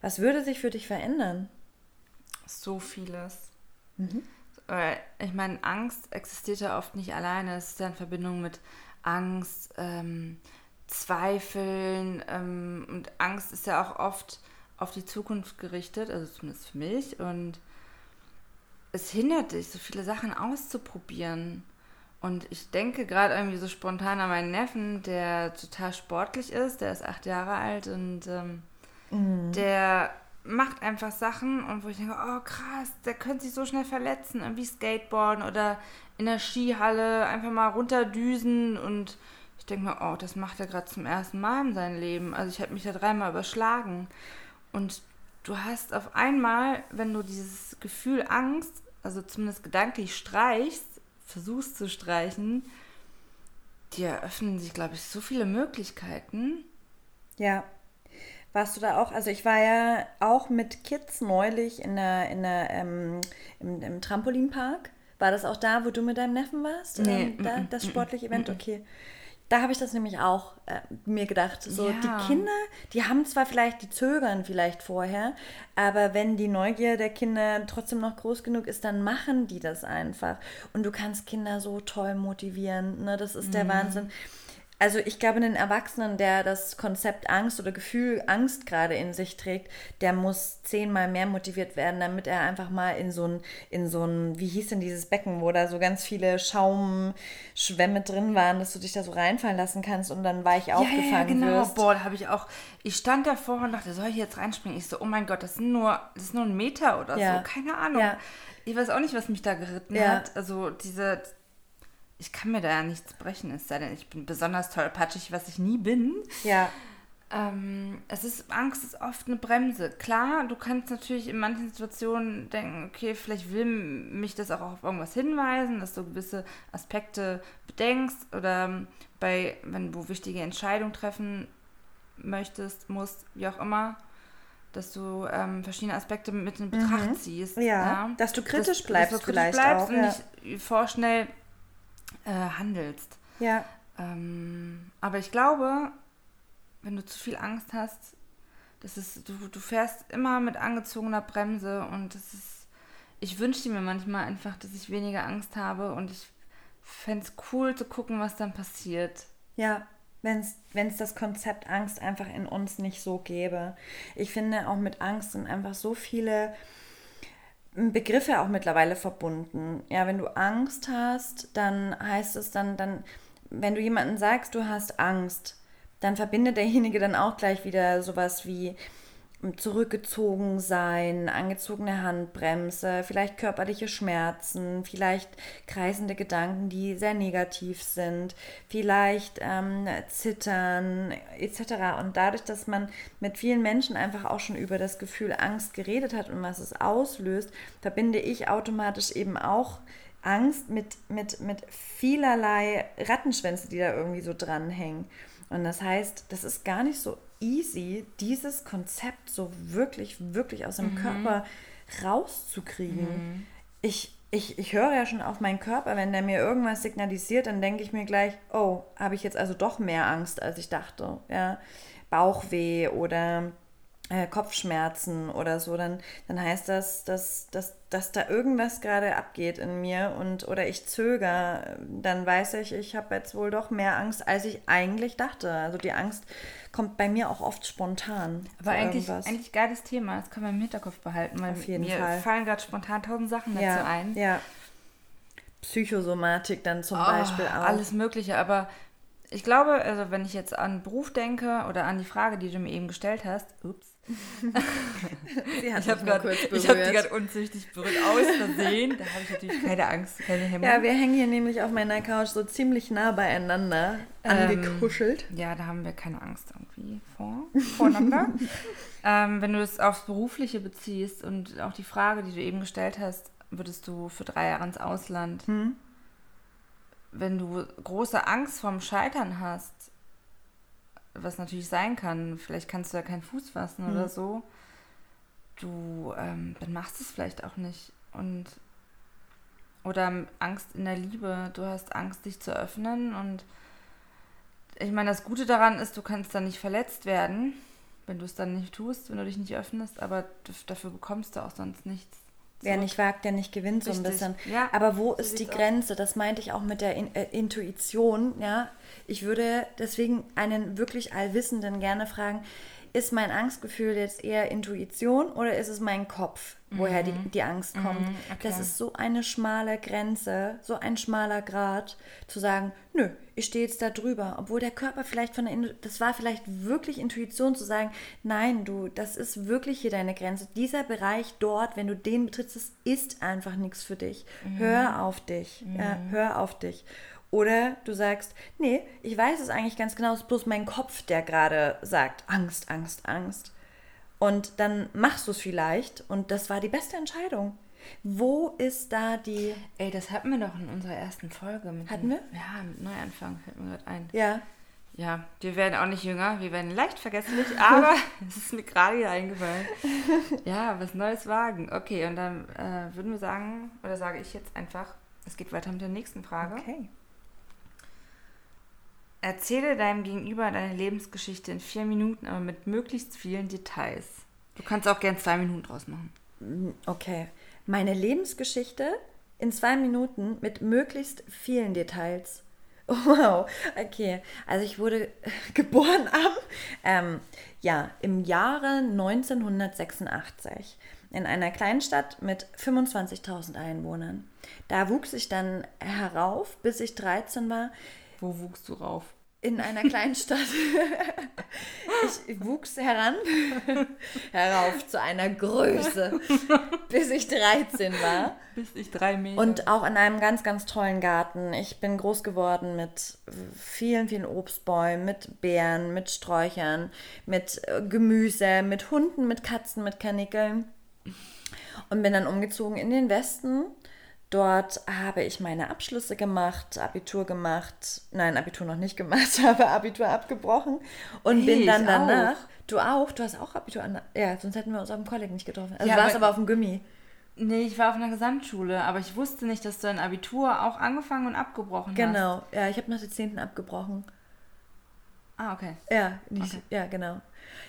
Speaker 3: was würde sich für dich verändern?
Speaker 1: So vieles. Mhm. Ich meine, Angst existiert ja oft nicht alleine. Es ist ja in Verbindung mit Angst, ähm, Zweifeln ähm, und Angst ist ja auch oft auf die Zukunft gerichtet, also zumindest für mich. Und es hindert dich, so viele Sachen auszuprobieren. Und ich denke gerade irgendwie so spontan an meinen Neffen, der total sportlich ist, der ist acht Jahre alt und ähm, mhm. der macht einfach Sachen und wo ich denke, oh krass, der könnte sich so schnell verletzen, irgendwie Skateboarden oder in der Skihalle einfach mal runterdüsen und ich denke mir, oh, das macht er gerade zum ersten Mal in seinem Leben. Also ich habe mich da dreimal überschlagen. Und du hast auf einmal, wenn du dieses Gefühl Angst, also zumindest gedanklich streichst, versuchst zu streichen, dir eröffnen sich, glaube ich, so viele Möglichkeiten.
Speaker 3: Ja. Warst du da auch? Also ich war ja auch mit Kids neulich in der, in der, ähm, im, im Trampolinpark. War das auch da, wo du mit deinem Neffen warst? Nee. Ähm, da, das sportliche Event? Okay. Da habe ich das nämlich auch äh, mir gedacht. So, ja. die Kinder, die haben zwar vielleicht, die zögern vielleicht vorher, aber wenn die Neugier der Kinder trotzdem noch groß genug ist, dann machen die das einfach. Und du kannst Kinder so toll motivieren. Ne? Das ist mhm. der Wahnsinn also ich glaube, einen Erwachsenen, der das Konzept Angst oder Gefühl Angst gerade in sich trägt, der muss zehnmal mehr motiviert werden, damit er einfach mal in so ein, in so ein, wie hieß denn dieses Becken, wo da so ganz viele Schaumschwämme drin waren, dass du dich da so reinfallen lassen kannst und dann weich ja, aufgefangen ja, genau. wirst.
Speaker 1: Boah, da habe ich auch, ich stand davor und dachte, soll ich jetzt reinspringen? Ich so, oh mein Gott, das sind nur, das ist nur ein Meter oder ja. so, keine Ahnung. Ja. Ich weiß auch nicht, was mich da geritten hat. Also diese ich kann mir da ja nichts brechen, es sei denn, ich bin besonders tollpatschig, was ich nie bin. Ja. Ähm, es ist, Angst ist oft eine Bremse. Klar, du kannst natürlich in manchen Situationen denken, okay, vielleicht will mich das auch auf irgendwas hinweisen, dass du gewisse Aspekte bedenkst oder bei, wenn du wichtige Entscheidungen treffen möchtest, musst, wie auch immer, dass du ähm, verschiedene Aspekte mit in Betracht mhm. ziehst.
Speaker 3: Ja, ja, dass du kritisch dass, bleibst dass du kritisch vielleicht bleibst auch.
Speaker 1: Und ja. nicht vorschnell äh, handelst. Ja. Ähm, aber ich glaube, wenn du zu viel Angst hast, das ist, du, du fährst immer mit angezogener Bremse und das ist, ich wünschte mir manchmal einfach, dass ich weniger Angst habe und ich fände es cool zu gucken, was dann passiert.
Speaker 3: Ja, wenn es das Konzept Angst einfach in uns nicht so gäbe. Ich finde, auch mit Angst sind einfach so viele Begriffe auch mittlerweile verbunden. Ja, wenn du Angst hast, dann heißt es dann, dann, wenn du jemanden sagst, du hast Angst, dann verbindet derjenige dann auch gleich wieder sowas wie, zurückgezogen sein, angezogene Handbremse, vielleicht körperliche Schmerzen, vielleicht kreisende Gedanken, die sehr negativ sind, vielleicht ähm, Zittern etc. Und dadurch, dass man mit vielen Menschen einfach auch schon über das Gefühl Angst geredet hat und was es auslöst, verbinde ich automatisch eben auch Angst mit, mit, mit vielerlei Rattenschwänze, die da irgendwie so dranhängen. Und das heißt, das ist gar nicht so easy, dieses Konzept so wirklich, wirklich aus dem mhm. Körper rauszukriegen. Mhm. Ich, ich, ich höre ja schon auf meinen Körper, wenn der mir irgendwas signalisiert, dann denke ich mir gleich, oh, habe ich jetzt also doch mehr Angst, als ich dachte. Ja? Bauchweh oder äh, Kopfschmerzen oder so, dann, dann heißt das, dass, dass, dass da irgendwas gerade abgeht in mir und oder ich zögere, dann weiß ich, ich habe jetzt wohl doch mehr Angst, als ich eigentlich dachte. Also die Angst kommt bei mir auch oft spontan.
Speaker 1: Aber eigentlich, eigentlich geiles Thema, das kann man im Hinterkopf behalten, weil Auf jeden mir Fall. fallen gerade spontan tausend Sachen dazu
Speaker 3: ja,
Speaker 1: ein.
Speaker 3: Ja. Psychosomatik dann zum
Speaker 1: Oh,
Speaker 3: Beispiel auch.
Speaker 1: Alles Mögliche, aber ich glaube, also wenn ich jetzt an Beruf denke oder an die Frage, die du mir eben gestellt hast, ups,
Speaker 3: Sie hat
Speaker 1: ich habe hab die gerade unzüchtig berührt aus Versehen. Da habe ich natürlich keine Angst, keine Hemmung.
Speaker 3: Ja, wir hängen hier nämlich auf meiner Couch so ziemlich nah beieinander
Speaker 1: Ähm,
Speaker 3: angekuschelt.
Speaker 1: Ja, da haben wir keine Angst irgendwie vor, voreinander. ähm, wenn du es aufs Berufliche beziehst und auch die Frage, die du eben gestellt hast, würdest du für drei Jahre ins Ausland,
Speaker 3: Hm?
Speaker 1: wenn du große Angst vorm Scheitern hast, was natürlich sein kann, vielleicht kannst du ja keinen Fuß fassen oder so, du, ähm, dann machst du es vielleicht auch nicht. Und oder Angst in der Liebe, du hast Angst, dich zu öffnen. Und ich meine, das Gute daran ist, du kannst dann nicht verletzt werden, wenn du es dann nicht tust, wenn du dich nicht öffnest, aber dafür bekommst du auch sonst nichts.
Speaker 3: Wer nicht wagt, der nicht gewinnt, so ein
Speaker 1: Richtig.
Speaker 3: bisschen.
Speaker 1: Ja,
Speaker 3: Aber wo ist die
Speaker 1: sieht's aus.
Speaker 3: Grenze? Das meinte ich auch mit der In äh, Intuition. Ja, ich würde deswegen einen wirklich Allwissenden gerne fragen: Ist mein Angstgefühl jetzt eher Intuition oder ist es mein Kopf, woher die, die Angst kommt?
Speaker 1: Mhm, okay.
Speaker 3: Das ist so eine schmale Grenze, so ein schmaler Grad, zu sagen: Nö, ich stehe jetzt da drüber, obwohl der Körper vielleicht von der, Intu- das war vielleicht wirklich Intuition zu sagen: Nein, du, das ist wirklich hier deine Grenze. Dieser Bereich dort, wenn du den betrittst, das ist einfach nichts für dich. Hör auf dich. Ja, hör auf dich. Oder du sagst, nee, ich weiß es eigentlich ganz genau, es ist bloß mein Kopf, der gerade sagt, Angst, Angst, Angst. Und dann machst du es vielleicht und das war die beste Entscheidung. Wo ist da die,
Speaker 1: Ey, das hatten wir doch in unserer ersten Folge. Mit
Speaker 3: Hatten
Speaker 1: dem,
Speaker 3: wir?
Speaker 1: Ja, mit Neuanfang fällt mir gerade ein.
Speaker 3: ja,
Speaker 1: Ja, wir werden auch nicht jünger, wir werden leicht vergesslich, aber es ist mir gerade wieder eingefallen. Ja, was Neues wagen. Okay, und dann äh, würden wir sagen, oder sage ich jetzt einfach, es geht weiter mit der nächsten Frage.
Speaker 3: okay.
Speaker 1: Erzähle deinem Gegenüber deine Lebensgeschichte in vier Minuten, aber mit möglichst vielen Details. Du kannst auch gern zwei Minuten draus machen.
Speaker 3: Okay. Meine Lebensgeschichte in zwei Minuten mit möglichst vielen Details. Wow, okay. Also ich wurde geboren am, ähm, ja, im Jahre 1986 in einer Kleinstadt mit 25.000 Einwohnern. Da wuchs ich dann herauf, bis ich 13 war,
Speaker 1: Wo wuchst du rauf?
Speaker 3: in einer kleinen Stadt. ich wuchs heran, herauf zu einer Größe, bis ich 13 war.
Speaker 1: Bis ich drei Meter.
Speaker 3: Und auch in einem ganz, ganz tollen Garten. Ich bin groß geworden mit vielen, vielen Obstbäumen, mit Beeren, mit Sträuchern, mit äh, Gemüse, mit Hunden, mit Katzen, mit Kanickeln. Und bin dann umgezogen in den Westen. Dort habe ich meine Abschlüsse gemacht, Abitur gemacht. Nein, Abitur noch nicht gemacht, habe Abitur abgebrochen und
Speaker 1: Hey,
Speaker 3: bin dann danach.
Speaker 1: auch.
Speaker 3: Du auch? Du hast auch Abitur an. Ja, sonst hätten wir uns auf dem Kolleg nicht getroffen. Also
Speaker 1: Ja,
Speaker 3: du warst
Speaker 1: aber-
Speaker 3: aber auf dem Gummi.
Speaker 1: nee, ich war auf einer Gesamtschule, aber ich wusste nicht, dass du dein Abitur auch angefangen und abgebrochen hast.
Speaker 3: Genau, ja, ich habe nach der 10. abgebrochen.
Speaker 1: Ah, okay.
Speaker 3: Ja, nicht, ja, genau.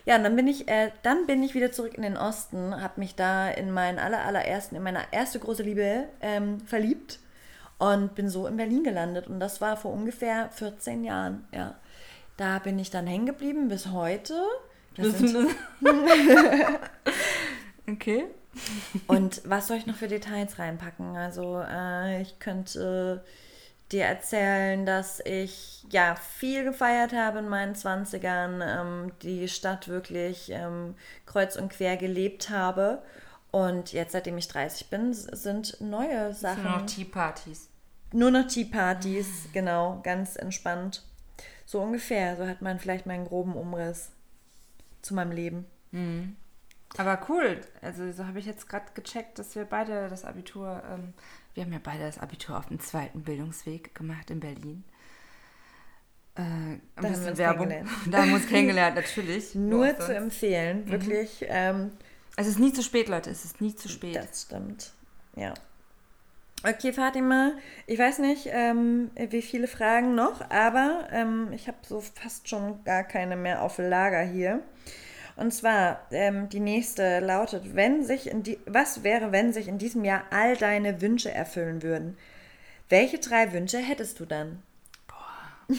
Speaker 3: Ja, und dann bin ich, äh, dann bin ich wieder zurück in den Osten, habe mich da in meinen aller, allerersten, in meine erste große Liebe ähm, verliebt und bin so in Berlin gelandet. Und das war vor ungefähr 14 Jahren, ja. Da bin ich dann hängen geblieben bis heute. Das
Speaker 1: okay.
Speaker 3: und was soll ich noch für Details reinpacken? Also äh, ich könnte dir erzählen, dass ich ja viel gefeiert habe in meinen 20ern, ähm, die Stadt wirklich ähm, kreuz und quer gelebt habe. Und jetzt, seitdem ich 30 bin, sind neue Sachen.
Speaker 1: Nur noch Tea-Partys.
Speaker 3: Nur noch Tea-Partys, genau, ganz entspannt. So ungefähr, so hat man vielleicht mal einen groben Umriss zu meinem Leben.
Speaker 1: Aber cool. Also so habe ich jetzt gerade gecheckt, dass wir beide das Abitur, ähm, wir haben ja beide das Abitur auf dem zweiten Bildungsweg gemacht in Berlin. Äh, ein
Speaker 3: Da haben wir uns
Speaker 1: Werbung.
Speaker 3: kennengelernt.
Speaker 1: Da haben wir uns kennengelernt, natürlich.
Speaker 3: Nur zu empfehlen, wirklich. Ähm,
Speaker 1: Es ist nie zu spät, Leute. Es ist nie zu spät.
Speaker 3: Das stimmt. Ja. Okay, Fatima, ich weiß nicht, ähm, wie viele Fragen noch, aber ähm, ich habe so fast schon gar keine mehr auf Lager hier. Und zwar, ähm, die nächste lautet, wenn sich in die, was wäre, wenn sich in diesem Jahr all deine Wünsche erfüllen würden? Welche drei Wünsche hättest du dann? Boah.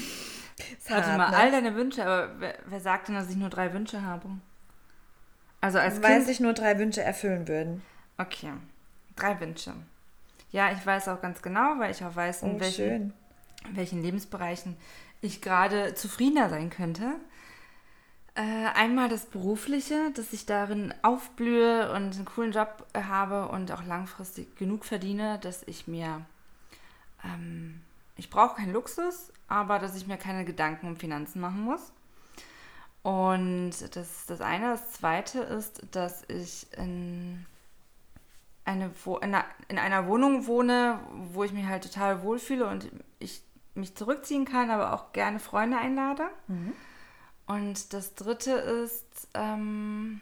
Speaker 1: Warte mal, all deine Wünsche, aber wer, wer sagt denn, dass ich nur drei Wünsche habe? Also als
Speaker 3: Weil
Speaker 1: Kind.
Speaker 3: sich nur drei Wünsche erfüllen würden.
Speaker 1: Okay, drei Wünsche. Ja, ich weiß auch ganz genau, weil ich auch weiß, in
Speaker 3: Oh,
Speaker 1: welchen, welchen Lebensbereichen ich gerade zufriedener sein könnte. Äh, einmal das Berufliche, dass ich darin aufblühe und einen coolen Job äh, habe und auch langfristig genug verdiene, dass ich mir, ähm, ich brauche keinen Luxus, aber dass ich mir keine Gedanken um Finanzen machen muss. Und das ist das eine. Das zweite ist, dass ich in, eine, einer, in einer Wohnung wohne, wo ich mich halt total wohlfühle und ich mich zurückziehen kann, aber auch gerne Freunde einlade. Und das dritte ist, ähm,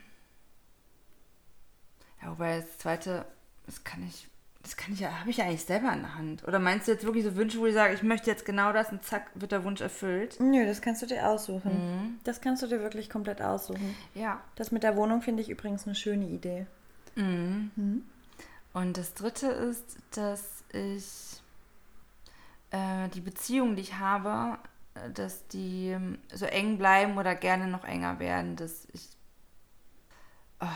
Speaker 1: ja, wobei das zweite, das kann ich, das kann ich ja, habe ich ja eigentlich selber in der Hand. Oder meinst du jetzt wirklich so Wünsche, wo ich sage, ich möchte jetzt genau das und zack, wird der Wunsch erfüllt?
Speaker 3: Nö, das kannst du dir aussuchen. Das kannst du dir wirklich komplett aussuchen.
Speaker 1: Ja.
Speaker 3: Das mit der Wohnung finde ich übrigens eine schöne Idee.
Speaker 1: Und das dritte ist, dass ich äh, die Beziehungen, die ich habe, dass die ähm, so eng bleiben oder gerne noch enger werden, dass ich. Oh,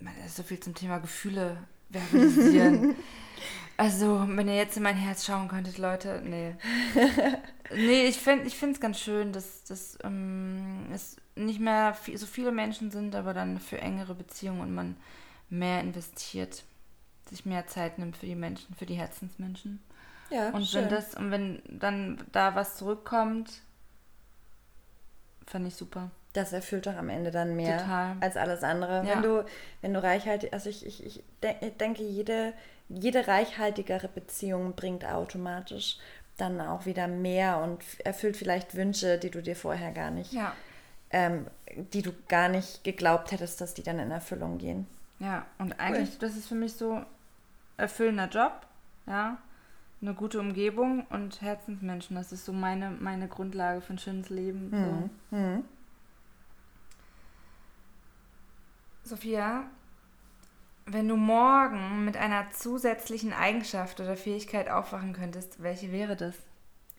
Speaker 1: man, das ist so viel zum Thema Gefühle verbalisieren. also, wenn ihr jetzt in mein Herz schauen könntet, Leute, nee. nee, ich finde ich es ganz schön, dass, dass ähm, es nicht mehr viel, so viele Menschen sind, aber dann für engere Beziehungen und man mehr investiert, sich mehr Zeit nimmt für die Menschen, für die Herzensmenschen.
Speaker 3: Ja,
Speaker 1: Und
Speaker 3: schön.
Speaker 1: wenn das, und wenn dann da was zurückkommt, fand ich super.
Speaker 3: Das erfüllt doch am Ende dann mehr
Speaker 1: Total.
Speaker 3: als alles andere.
Speaker 1: Ja.
Speaker 3: Wenn du, wenn du reichhaltig, also ich, ich, ich de ich denke, jede, jede reichhaltigere Beziehung bringt automatisch dann auch wieder mehr und erfüllt vielleicht Wünsche, die du dir vorher gar nicht,
Speaker 1: Ja.
Speaker 3: ähm, die du gar nicht geglaubt hättest, dass die dann in Erfüllung gehen.
Speaker 1: Ja, und eigentlich, das ist für mich so erfüllender Job, ja, eine gute Umgebung und Herzensmenschen. Das ist so meine, meine Grundlage für ein schönes Leben. So.
Speaker 3: Hm.
Speaker 1: Sophia, wenn du morgen mit einer zusätzlichen Eigenschaft oder Fähigkeit aufwachen könntest, welche wäre das?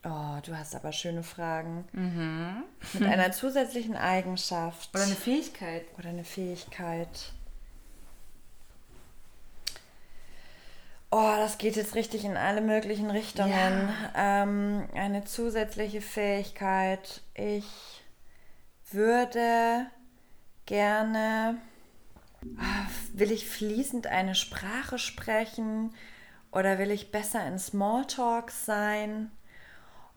Speaker 3: Oh, du hast aber schöne Fragen.
Speaker 1: Mhm.
Speaker 3: Mit einer zusätzlichen Eigenschaft
Speaker 1: Oder eine Fähigkeit?
Speaker 3: oder eine Fähigkeit. Oh, das geht jetzt richtig in alle möglichen Richtungen. Ähm, eine zusätzliche Fähigkeit. Ich würde gerne. Ah, Will ich fließend eine Sprache sprechen? Oder will ich besser in Smalltalk sein?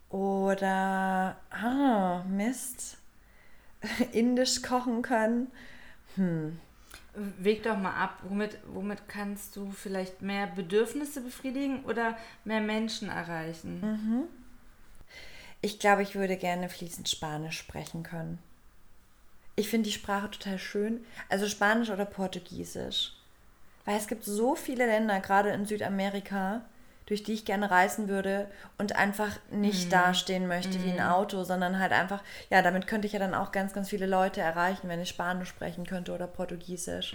Speaker 3: Oder. Ah, Mist. Indisch kochen können?
Speaker 1: Weg doch mal ab. Womit, womit kannst du vielleicht mehr Bedürfnisse befriedigen oder mehr Menschen erreichen?
Speaker 3: Ich glaube, ich würde gerne fließend Spanisch sprechen können. Ich finde die Sprache total schön. Also Spanisch oder Portugiesisch. Weil es gibt so viele Länder, gerade in Südamerika, durch die ich gerne reisen würde und einfach nicht dastehen möchte wie ein Auto, sondern halt einfach, ja, damit könnte ich ja dann auch ganz, ganz viele Leute erreichen, wenn ich Spanisch sprechen könnte oder Portugiesisch.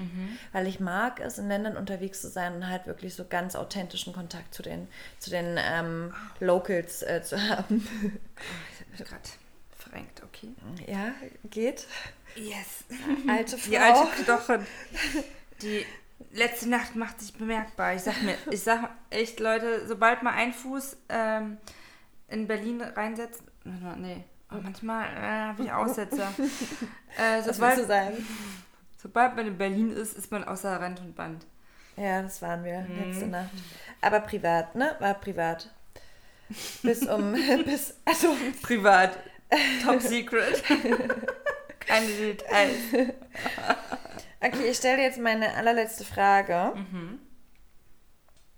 Speaker 3: Weil ich mag es, in Ländern unterwegs zu sein und halt wirklich so ganz authentischen Kontakt zu den, zu den ähm, Locals äh, zu haben.
Speaker 1: Ich habe gerade verrenkt, okay.
Speaker 3: Ja, geht.
Speaker 1: Yes.
Speaker 3: Alte Frau.
Speaker 1: Die alte Knochen. Die letzte Nacht macht sich bemerkbar. Ich sag mir, ich sag echt, Leute, sobald mal ein Fuß ähm, in Berlin reinsetzt, nee, oh, manchmal äh, habe ich Aussetzer. äh,
Speaker 3: Was willst du
Speaker 1: sobald,
Speaker 3: sagen?
Speaker 1: sobald man in Berlin ist, ist man außer Rand und Band.
Speaker 3: Ja, das waren wir letzte
Speaker 1: Mhm.
Speaker 3: Nacht. Aber privat, ne? War privat. Bis um, bis, also,
Speaker 1: Privat. Top secret. Keine Details.
Speaker 3: Okay, ich stelle dir jetzt meine allerletzte Frage.
Speaker 1: Mhm.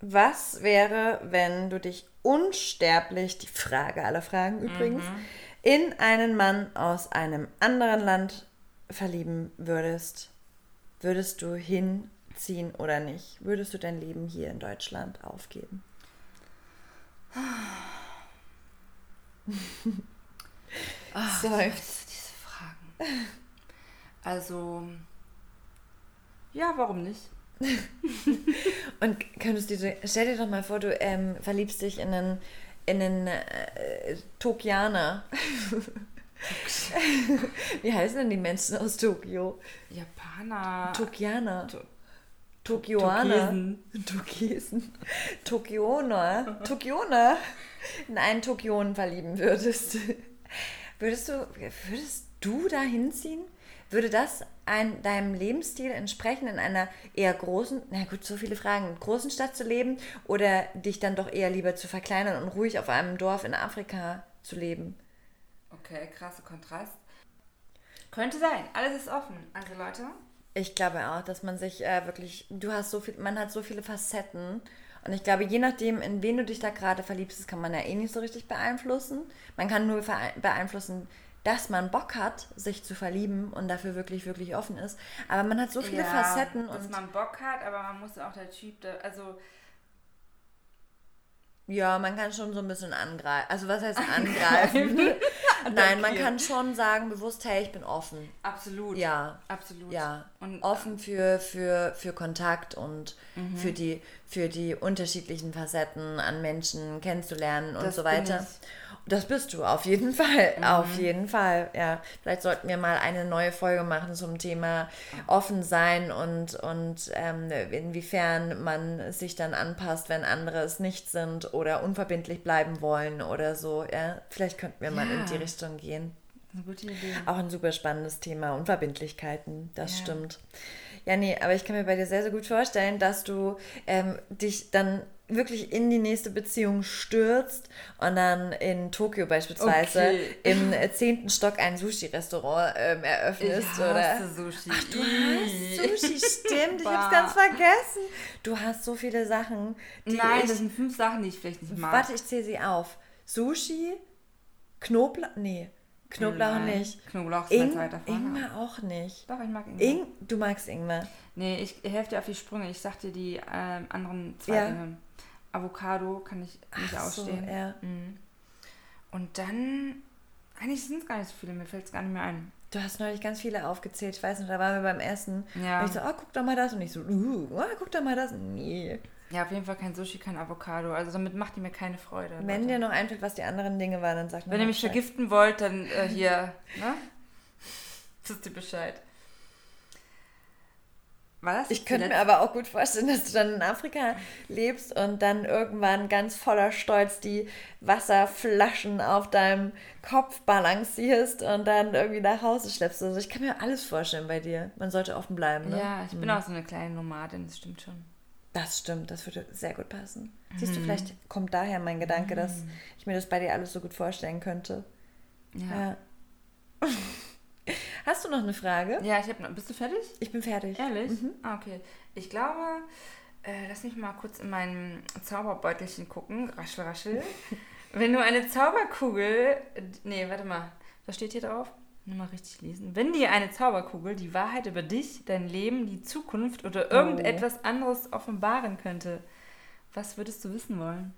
Speaker 3: Was wäre, wenn du dich unsterblich, die Frage aller Fragen übrigens,
Speaker 1: Mhm.
Speaker 3: in einen Mann aus einem anderen Land verlieben würdest? Würdest du hinziehen oder nicht? Würdest du dein Leben hier in Deutschland aufgeben? Seufzt.
Speaker 1: Diese Fragen. Also, ja, warum nicht?
Speaker 3: Und könntest du dir, stell dir doch mal vor, du ähm, verliebst dich in einen, in einen äh, Tokianer. Wie heißen denn die Menschen aus Tokio?
Speaker 1: Japaner.
Speaker 3: Tokianer.
Speaker 1: To-
Speaker 3: Tokioaner. Tokesen. Tokioner. Tokioner. In einen Tokionen verlieben würdest. Würdest du, würdest du da hinziehen? Würde das ein, deinem Lebensstil entsprechen, in einer eher großen, na gut, so viele Fragen, großen Stadt zu leben oder dich dann doch eher lieber zu verkleinern und ruhig auf einem Dorf in Afrika zu leben?
Speaker 1: Okay, krasser Kontrast. Könnte sein, alles ist offen. Also Leute.
Speaker 3: Ich glaube auch, dass man sich äh, wirklich, du hast so viel, man hat so viele Facetten. Und ich glaube, je nachdem, in wen du dich da gerade verliebst, das kann man ja eh nicht so richtig beeinflussen. Man kann nur beeinflussen, dass man Bock hat, sich zu verlieben und dafür wirklich, wirklich offen ist. Aber man hat so viele
Speaker 1: ja,
Speaker 3: Facetten.
Speaker 1: Dass
Speaker 3: und
Speaker 1: man Bock hat, aber man muss auch der Typ, der, also
Speaker 3: ja, man kann schon so ein bisschen angreifen. Also was heißt angreifen? Nein, man kann schon sagen bewusst, hey, ich bin offen.
Speaker 1: Absolut.
Speaker 3: Ja.
Speaker 1: Absolut.
Speaker 3: Ja.
Speaker 1: Und,
Speaker 3: offen für, für, für Kontakt und mhm. für, die, für die unterschiedlichen Facetten an Menschen kennenzulernen und
Speaker 1: Das
Speaker 3: so weiter. Das bist du, auf jeden Fall.
Speaker 1: Mhm.
Speaker 3: Auf jeden Fall, ja. Vielleicht sollten wir mal eine neue Folge machen zum Thema offen sein und, und ähm, inwiefern man sich dann anpasst, wenn andere es nicht sind oder unverbindlich bleiben wollen oder so. Ja, vielleicht könnten wir mal
Speaker 1: Ja.
Speaker 3: in die Richtung gehen.
Speaker 1: Eine gute Idee.
Speaker 3: Auch ein super spannendes Thema. Unverbindlichkeiten, das
Speaker 1: Ja.
Speaker 3: stimmt. Ja, nee, aber ich kann mir bei dir sehr, sehr gut vorstellen, dass du ähm, dich dann wirklich in die nächste Beziehung stürzt und dann in Tokio beispielsweise
Speaker 1: Okay.
Speaker 3: im zehnten Stock ein Sushi-Restaurant ähm, eröffnest.
Speaker 1: ich
Speaker 3: oder?
Speaker 1: hasse Sushi.
Speaker 3: Ach, du hast Sushi, stimmt. Ich hab's ganz vergessen. Du hast so viele Sachen,
Speaker 1: Nein,
Speaker 3: ich...
Speaker 1: das sind fünf Sachen, die ich vielleicht nicht mag.
Speaker 3: Warte, ich zähle sie auf. Sushi, Knoblauch... Nee, Knoblauch
Speaker 1: Nein.
Speaker 3: nicht.
Speaker 1: Knoblauch ist mein
Speaker 3: Ing
Speaker 1: Vorname.
Speaker 3: Ingwer auch nicht.
Speaker 1: Doch, ich mag Ingwer.
Speaker 3: Ing du magst Ingwer.
Speaker 1: Nee, ich helfe dir auf die Sprünge. Ich sag dir die ähm, anderen zwei
Speaker 3: Ja.
Speaker 1: Dinge. Avocado kann ich nicht
Speaker 3: Ach so,
Speaker 1: ausstehen.
Speaker 3: ja.
Speaker 1: Mhm. Und dann, eigentlich sind es gar nicht so viele, mir fällt es gar nicht mehr ein.
Speaker 3: Du hast neulich ganz viele aufgezählt. Ich weiß noch, da waren wir beim Essen.
Speaker 1: Ja.
Speaker 3: Und ich so, oh, guck doch mal das. Und ich so, uh, oh, guck doch mal das. Nee.
Speaker 1: Ja, auf jeden Fall kein Sushi, kein Avocado. Also damit macht die mir keine Freude.
Speaker 3: Wenn
Speaker 1: Leute.
Speaker 3: dir noch einfällt, was die anderen Dinge waren, dann sag mir
Speaker 1: Wenn ihr mich
Speaker 3: Bescheid.
Speaker 1: vergiften wollt, dann äh, hier, ne? Wisst ihr Bescheid. War das
Speaker 3: Ich könnte mir aber auch gut vorstellen, dass du dann in Afrika lebst und dann irgendwann ganz voller Stolz die Wasserflaschen auf deinem Kopf balancierst und dann irgendwie nach Hause schleppst. Also ich kann mir alles vorstellen bei dir. Man sollte offen bleiben, ne?
Speaker 1: Ja, ich bin auch so eine kleine Nomadin, das stimmt schon.
Speaker 3: Das stimmt, das würde sehr gut passen. Siehst du, vielleicht kommt daher mein Gedanke, dass ich mir das bei dir alles so gut vorstellen könnte.
Speaker 1: Ja.
Speaker 3: Ja. Hast du noch eine Frage?
Speaker 1: Ja, ich habe noch. Bist du fertig?
Speaker 3: Ich bin fertig.
Speaker 1: Ehrlich? Ah, okay. Ich glaube, äh, lass mich mal kurz in mein Zauberbeutelchen gucken. Raschel, raschel. Wenn du eine Zauberkugel. Nee, warte mal. Was steht hier drauf? Mal richtig lesen. Wenn dir eine Zauberkugel die Wahrheit über dich, dein Leben, die Zukunft oder irgendetwas anderes offenbaren könnte, was würdest du wissen wollen?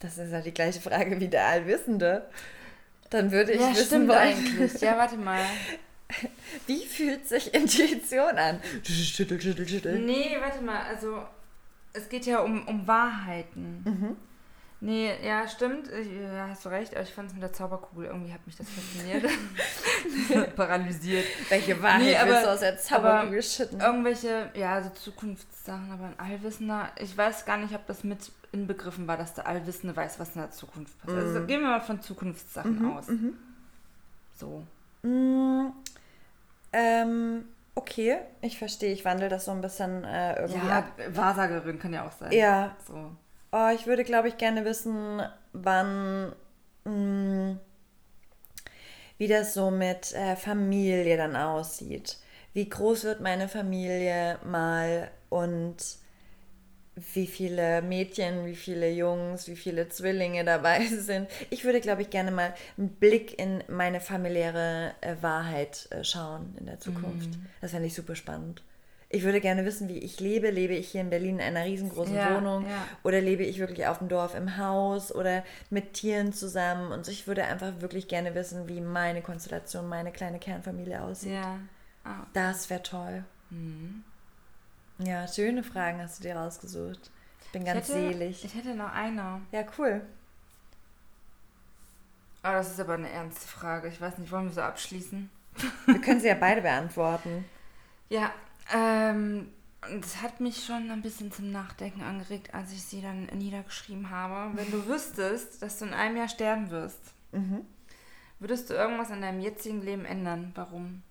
Speaker 3: Das ist ja die gleiche Frage wie der Allwissende. Dann würde ich
Speaker 1: ja,
Speaker 3: wissen
Speaker 1: stimmt
Speaker 3: wollen,
Speaker 1: eigentlich. Ja, warte mal.
Speaker 3: wie fühlt sich Intuition an? Schüttel, schüttel, schüttel.
Speaker 1: Nee, warte mal, also es geht ja um, um Wahrheiten.
Speaker 3: Mhm.
Speaker 1: Nee, ja, stimmt, ich, ja, hast du recht, aber ich fand es mit der Zauberkugel, irgendwie hat mich das fasziniert. Paralysiert.
Speaker 3: Welche Wahrheit
Speaker 1: Nee, aber-
Speaker 3: willst du aus der
Speaker 1: aber
Speaker 3: Zauberkugel schütten?
Speaker 1: Irgendwelche, ja, so Zukunftssachen, aber ein Allwissender, ich weiß gar nicht, ob das mit inbegriffen war, dass der Allwissende weiß, was in der Zukunft passiert. Also
Speaker 3: Mhm.
Speaker 1: gehen wir mal von Zukunftssachen aus. So.
Speaker 3: Mm, ähm, okay, ich verstehe. Ich wandle das so ein bisschen äh, irgendwie
Speaker 1: Ja,
Speaker 3: ab.
Speaker 1: Wahrsagerin kann ja auch sein.
Speaker 3: Ja,
Speaker 1: So.
Speaker 3: Oh, ich würde, glaube ich, gerne wissen, wann, mh, wie das so mit äh, Familie dann aussieht. Wie groß wird meine Familie mal und wie viele Mädchen, wie viele Jungs, wie viele Zwillinge dabei sind. Ich würde, glaube ich, gerne mal einen Blick in meine familiäre äh, Wahrheit äh, schauen in der Zukunft. Das fände ich super spannend. Ich würde gerne wissen, wie ich lebe. Lebe ich hier in Berlin in einer riesengroßen
Speaker 1: Ja,
Speaker 3: Wohnung
Speaker 1: ja.
Speaker 3: oder lebe ich wirklich auf dem Dorf im Haus oder mit Tieren zusammen? Und ich würde einfach wirklich gerne wissen, wie meine Konstellation, meine kleine Kernfamilie aussieht.
Speaker 1: Ja. Ah,
Speaker 3: Das wäre toll. Ja, schöne Fragen hast du dir rausgesucht. Ich bin ganz
Speaker 1: ich hätte,
Speaker 3: selig.
Speaker 1: Ich hätte noch eine.
Speaker 3: Ja, cool.
Speaker 1: Aber das ist aber eine ernste Frage. Ich weiß nicht, wollen wir so abschließen?
Speaker 3: Wir können sie ja beide beantworten.
Speaker 1: Ja, ähm, das hat mich schon ein bisschen zum Nachdenken angeregt, als ich sie dann niedergeschrieben habe. Wenn du wüsstest, dass du in einem Jahr sterben wirst,
Speaker 3: Mhm.
Speaker 1: würdest du irgendwas an deinem jetzigen Leben ändern? Warum?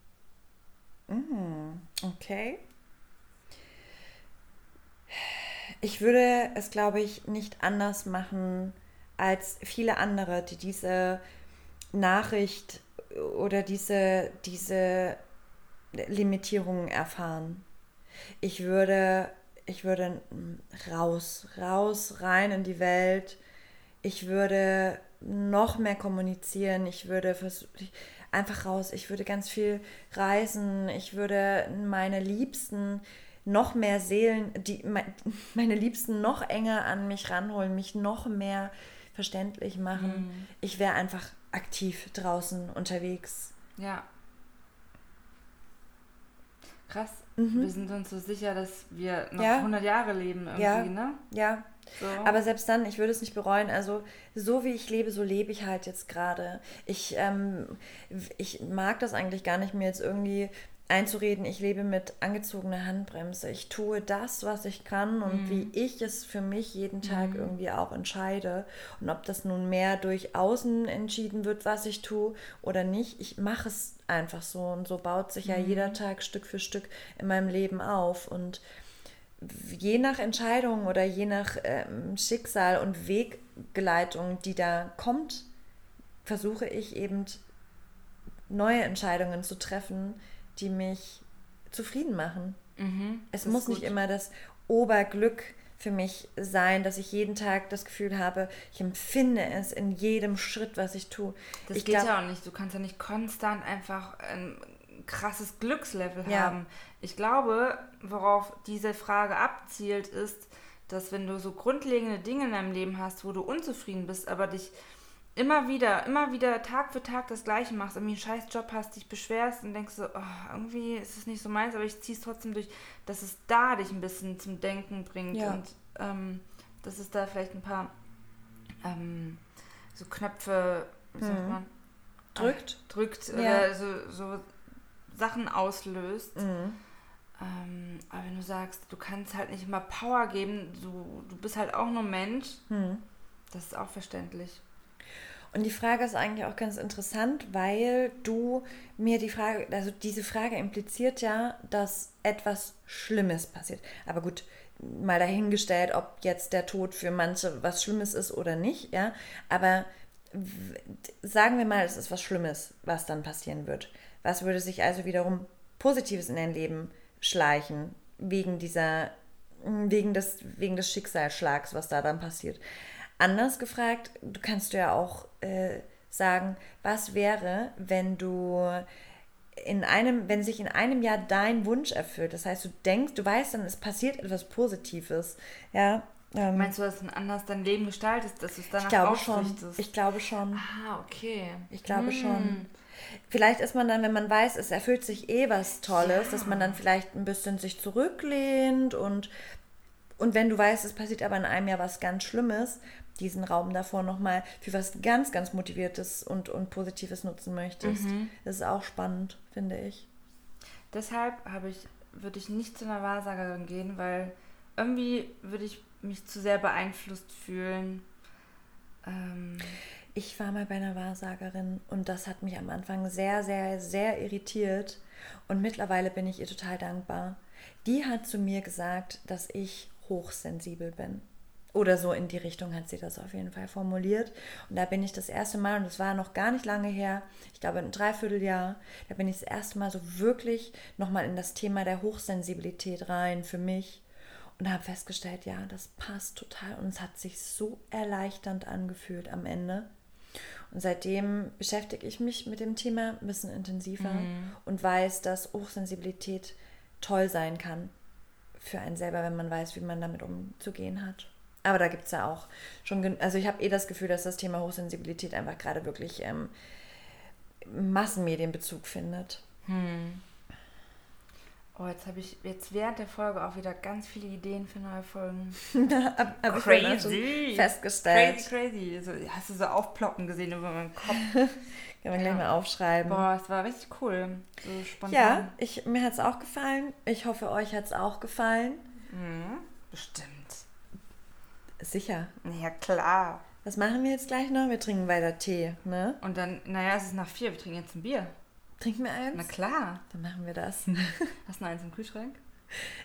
Speaker 3: Mhm. Okay. Ich würde es, glaube ich, nicht anders machen als viele andere, die diese Nachricht oder diese, diese Limitierungen erfahren. Ich würde, ich würde raus, raus, rein in die Welt. Ich würde noch mehr kommunizieren. Ich würde einfach raus. Ich würde ganz viel reisen. Ich würde meine Liebsten noch mehr Seelen, die me- meine Liebsten noch enger an mich ranholen, mich noch mehr verständlich machen. Ich wäre einfach aktiv draußen unterwegs.
Speaker 1: Ja. Krass. Wir sind uns so sicher, dass wir noch
Speaker 3: Mhm. Ja.
Speaker 1: 100 Jahre leben irgendwie,
Speaker 3: Ja.
Speaker 1: ne?
Speaker 3: Ja,
Speaker 1: So.
Speaker 3: Aber selbst dann, ich würde es nicht bereuen. Also, so wie ich lebe, so lebe ich halt jetzt gerade. Ich, ähm, ich mag das eigentlich gar nicht, mir jetzt irgendwie einzureden, ich lebe mit angezogener Handbremse. Ich tue das, was ich kann und wie ich es für mich jeden Tag irgendwie auch entscheide. Und ob das nun mehr durch außen entschieden wird, was ich tue oder nicht, ich mache es einfach so. Und so baut sich ja jeder Tag Stück für Stück in meinem Leben auf. Und je nach Entscheidung oder je nach ähm, Schicksal und Weggeleitung, die da kommt, versuche ich eben neue Entscheidungen zu treffen, die mich zufrieden machen.
Speaker 1: Mhm,
Speaker 3: Es muss nicht immer das Oberglück für mich sein, dass ich jeden Tag das Gefühl habe, ich empfinde es in jedem Schritt, was ich tue.
Speaker 1: Das
Speaker 3: ich
Speaker 1: geht
Speaker 3: glaub-
Speaker 1: ja auch nicht. Du kannst ja nicht konstant einfach ein krasses Glückslevel
Speaker 3: Ja.
Speaker 1: haben. Ich glaube, worauf diese Frage abzielt, ist, dass wenn du so grundlegende Dinge in deinem Leben hast, wo du unzufrieden bist, aber dich immer wieder, immer wieder Tag für Tag das Gleiche machst, irgendwie einen scheiß Job hast, dich beschwerst und denkst so, oh, irgendwie ist es nicht so meins, aber ich ziehe es trotzdem durch, dass es da dich ein bisschen zum Denken bringt
Speaker 3: Ja.
Speaker 1: und ähm, dass es da vielleicht ein paar ähm, so Knöpfe, wie sagt
Speaker 3: Mhm.
Speaker 1: man,
Speaker 3: drückt.
Speaker 1: drückt
Speaker 3: Ja.
Speaker 1: oder so, so Sachen auslöst.
Speaker 3: Mhm.
Speaker 1: Ähm, aber wenn du sagst, du kannst halt nicht immer Power geben, du, du bist halt auch nur Mensch,
Speaker 3: Mhm.
Speaker 1: das ist auch verständlich.
Speaker 3: Und die Frage ist eigentlich auch ganz interessant, weil du mir die Frage, also diese Frage impliziert ja, dass etwas Schlimmes passiert. Aber gut, mal dahingestellt, ob jetzt der Tod für manche was Schlimmes ist oder nicht, ja. Aber sagen wir mal, es ist was Schlimmes, was dann passieren wird. Was würde sich also wiederum Positives in dein Leben schleichen, wegen dieser, wegen des, wegen des Schicksalsschlags, was da dann passiert? Anders gefragt, du kannst du ja auch äh, sagen, was wäre, wenn du in einem, wenn sich in einem Jahr dein Wunsch erfüllt. Das heißt, du denkst, du weißt dann, es passiert etwas Positives. Ja. Ähm,
Speaker 1: Meinst du, dass du anders dein Leben gestaltest, dass du es danach
Speaker 3: ich glaube schon.
Speaker 1: ausrichtest?
Speaker 3: Ich glaube schon.
Speaker 1: ah, okay.
Speaker 3: Ich glaube
Speaker 1: Hm.
Speaker 3: schon. Vielleicht ist man dann, wenn man weiß, es erfüllt sich eh was Tolles,
Speaker 1: Ja.
Speaker 3: dass man dann vielleicht ein bisschen sich zurücklehnt und, und wenn du weißt, es passiert aber in einem Jahr was ganz Schlimmes, diesen Raum davor nochmal für was ganz, ganz Motiviertes und, und Positives nutzen möchtest.
Speaker 1: Mhm.
Speaker 3: Das ist auch spannend, finde ich.
Speaker 1: Deshalb habe ich, würde ich nicht zu einer Wahrsagerin gehen, weil irgendwie würde ich mich zu sehr beeinflusst fühlen. Ähm,
Speaker 3: Ich war mal bei einer Wahrsagerin und das hat mich am Anfang sehr, sehr, sehr irritiert. Und mittlerweile bin ich ihr total dankbar. Die hat zu mir gesagt, dass ich hochsensibel bin. Oder so in die Richtung hat sie das auf jeden Fall formuliert. Und da bin ich das erste Mal, und das war noch gar nicht lange her, ich glaube ein Dreivierteljahr, da bin ich das erste Mal so wirklich nochmal in das Thema der Hochsensibilität rein für mich und habe festgestellt, ja, das passt total und es hat sich so erleichternd angefühlt am Ende. Und seitdem beschäftige ich mich mit dem Thema ein bisschen intensiver und weiß, dass Hochsensibilität toll sein kann für einen selber, wenn man weiß, wie man damit umzugehen hat. Aber da gibt es ja auch schon, also ich habe eh das Gefühl, dass das Thema Hochsensibilität einfach gerade wirklich ähm, Massenmedienbezug findet.
Speaker 1: oh, jetzt habe ich jetzt während der Folge auch wieder ganz viele Ideen für neue Folgen.
Speaker 3: Hab- hab
Speaker 1: Crazy.
Speaker 3: festgestellt.
Speaker 1: Crazy, crazy. So, hast du so aufploppen gesehen über meinen Kopf?
Speaker 3: Kann man
Speaker 1: Ja.
Speaker 3: gleich mal aufschreiben.
Speaker 1: Boah, es war richtig cool. So spontan.
Speaker 3: Ja, ich, mir hat es auch gefallen. Ich hoffe, euch hat es auch gefallen.
Speaker 1: Mhm. Bestimmt.
Speaker 3: Sicher.
Speaker 1: Ja, klar.
Speaker 3: Was machen wir jetzt gleich noch? Wir trinken weiter Tee, ne?
Speaker 1: Und dann, naja, es ist nach vier. Wir trinken jetzt ein Bier.
Speaker 3: Trinken wir eins?
Speaker 1: Na klar.
Speaker 3: Dann machen wir das.
Speaker 1: Hast du noch eins im Kühlschrank?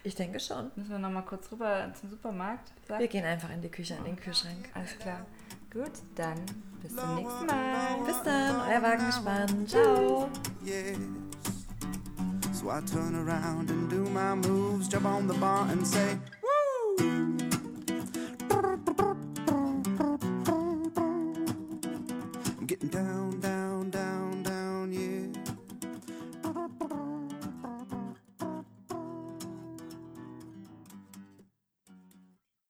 Speaker 3: Ich denke schon.
Speaker 1: Müssen wir noch mal kurz rüber zum Supermarkt? Sag?
Speaker 3: Wir gehen einfach in die Küche, in den Kühlschrank.
Speaker 1: Alles klar. Gut, dann bis zum nächsten Mal.
Speaker 3: Bis dann, euer Wagengespann. Ciao.
Speaker 2: yes. So I turn around and do my moves, jump on the bar and say, Brrr.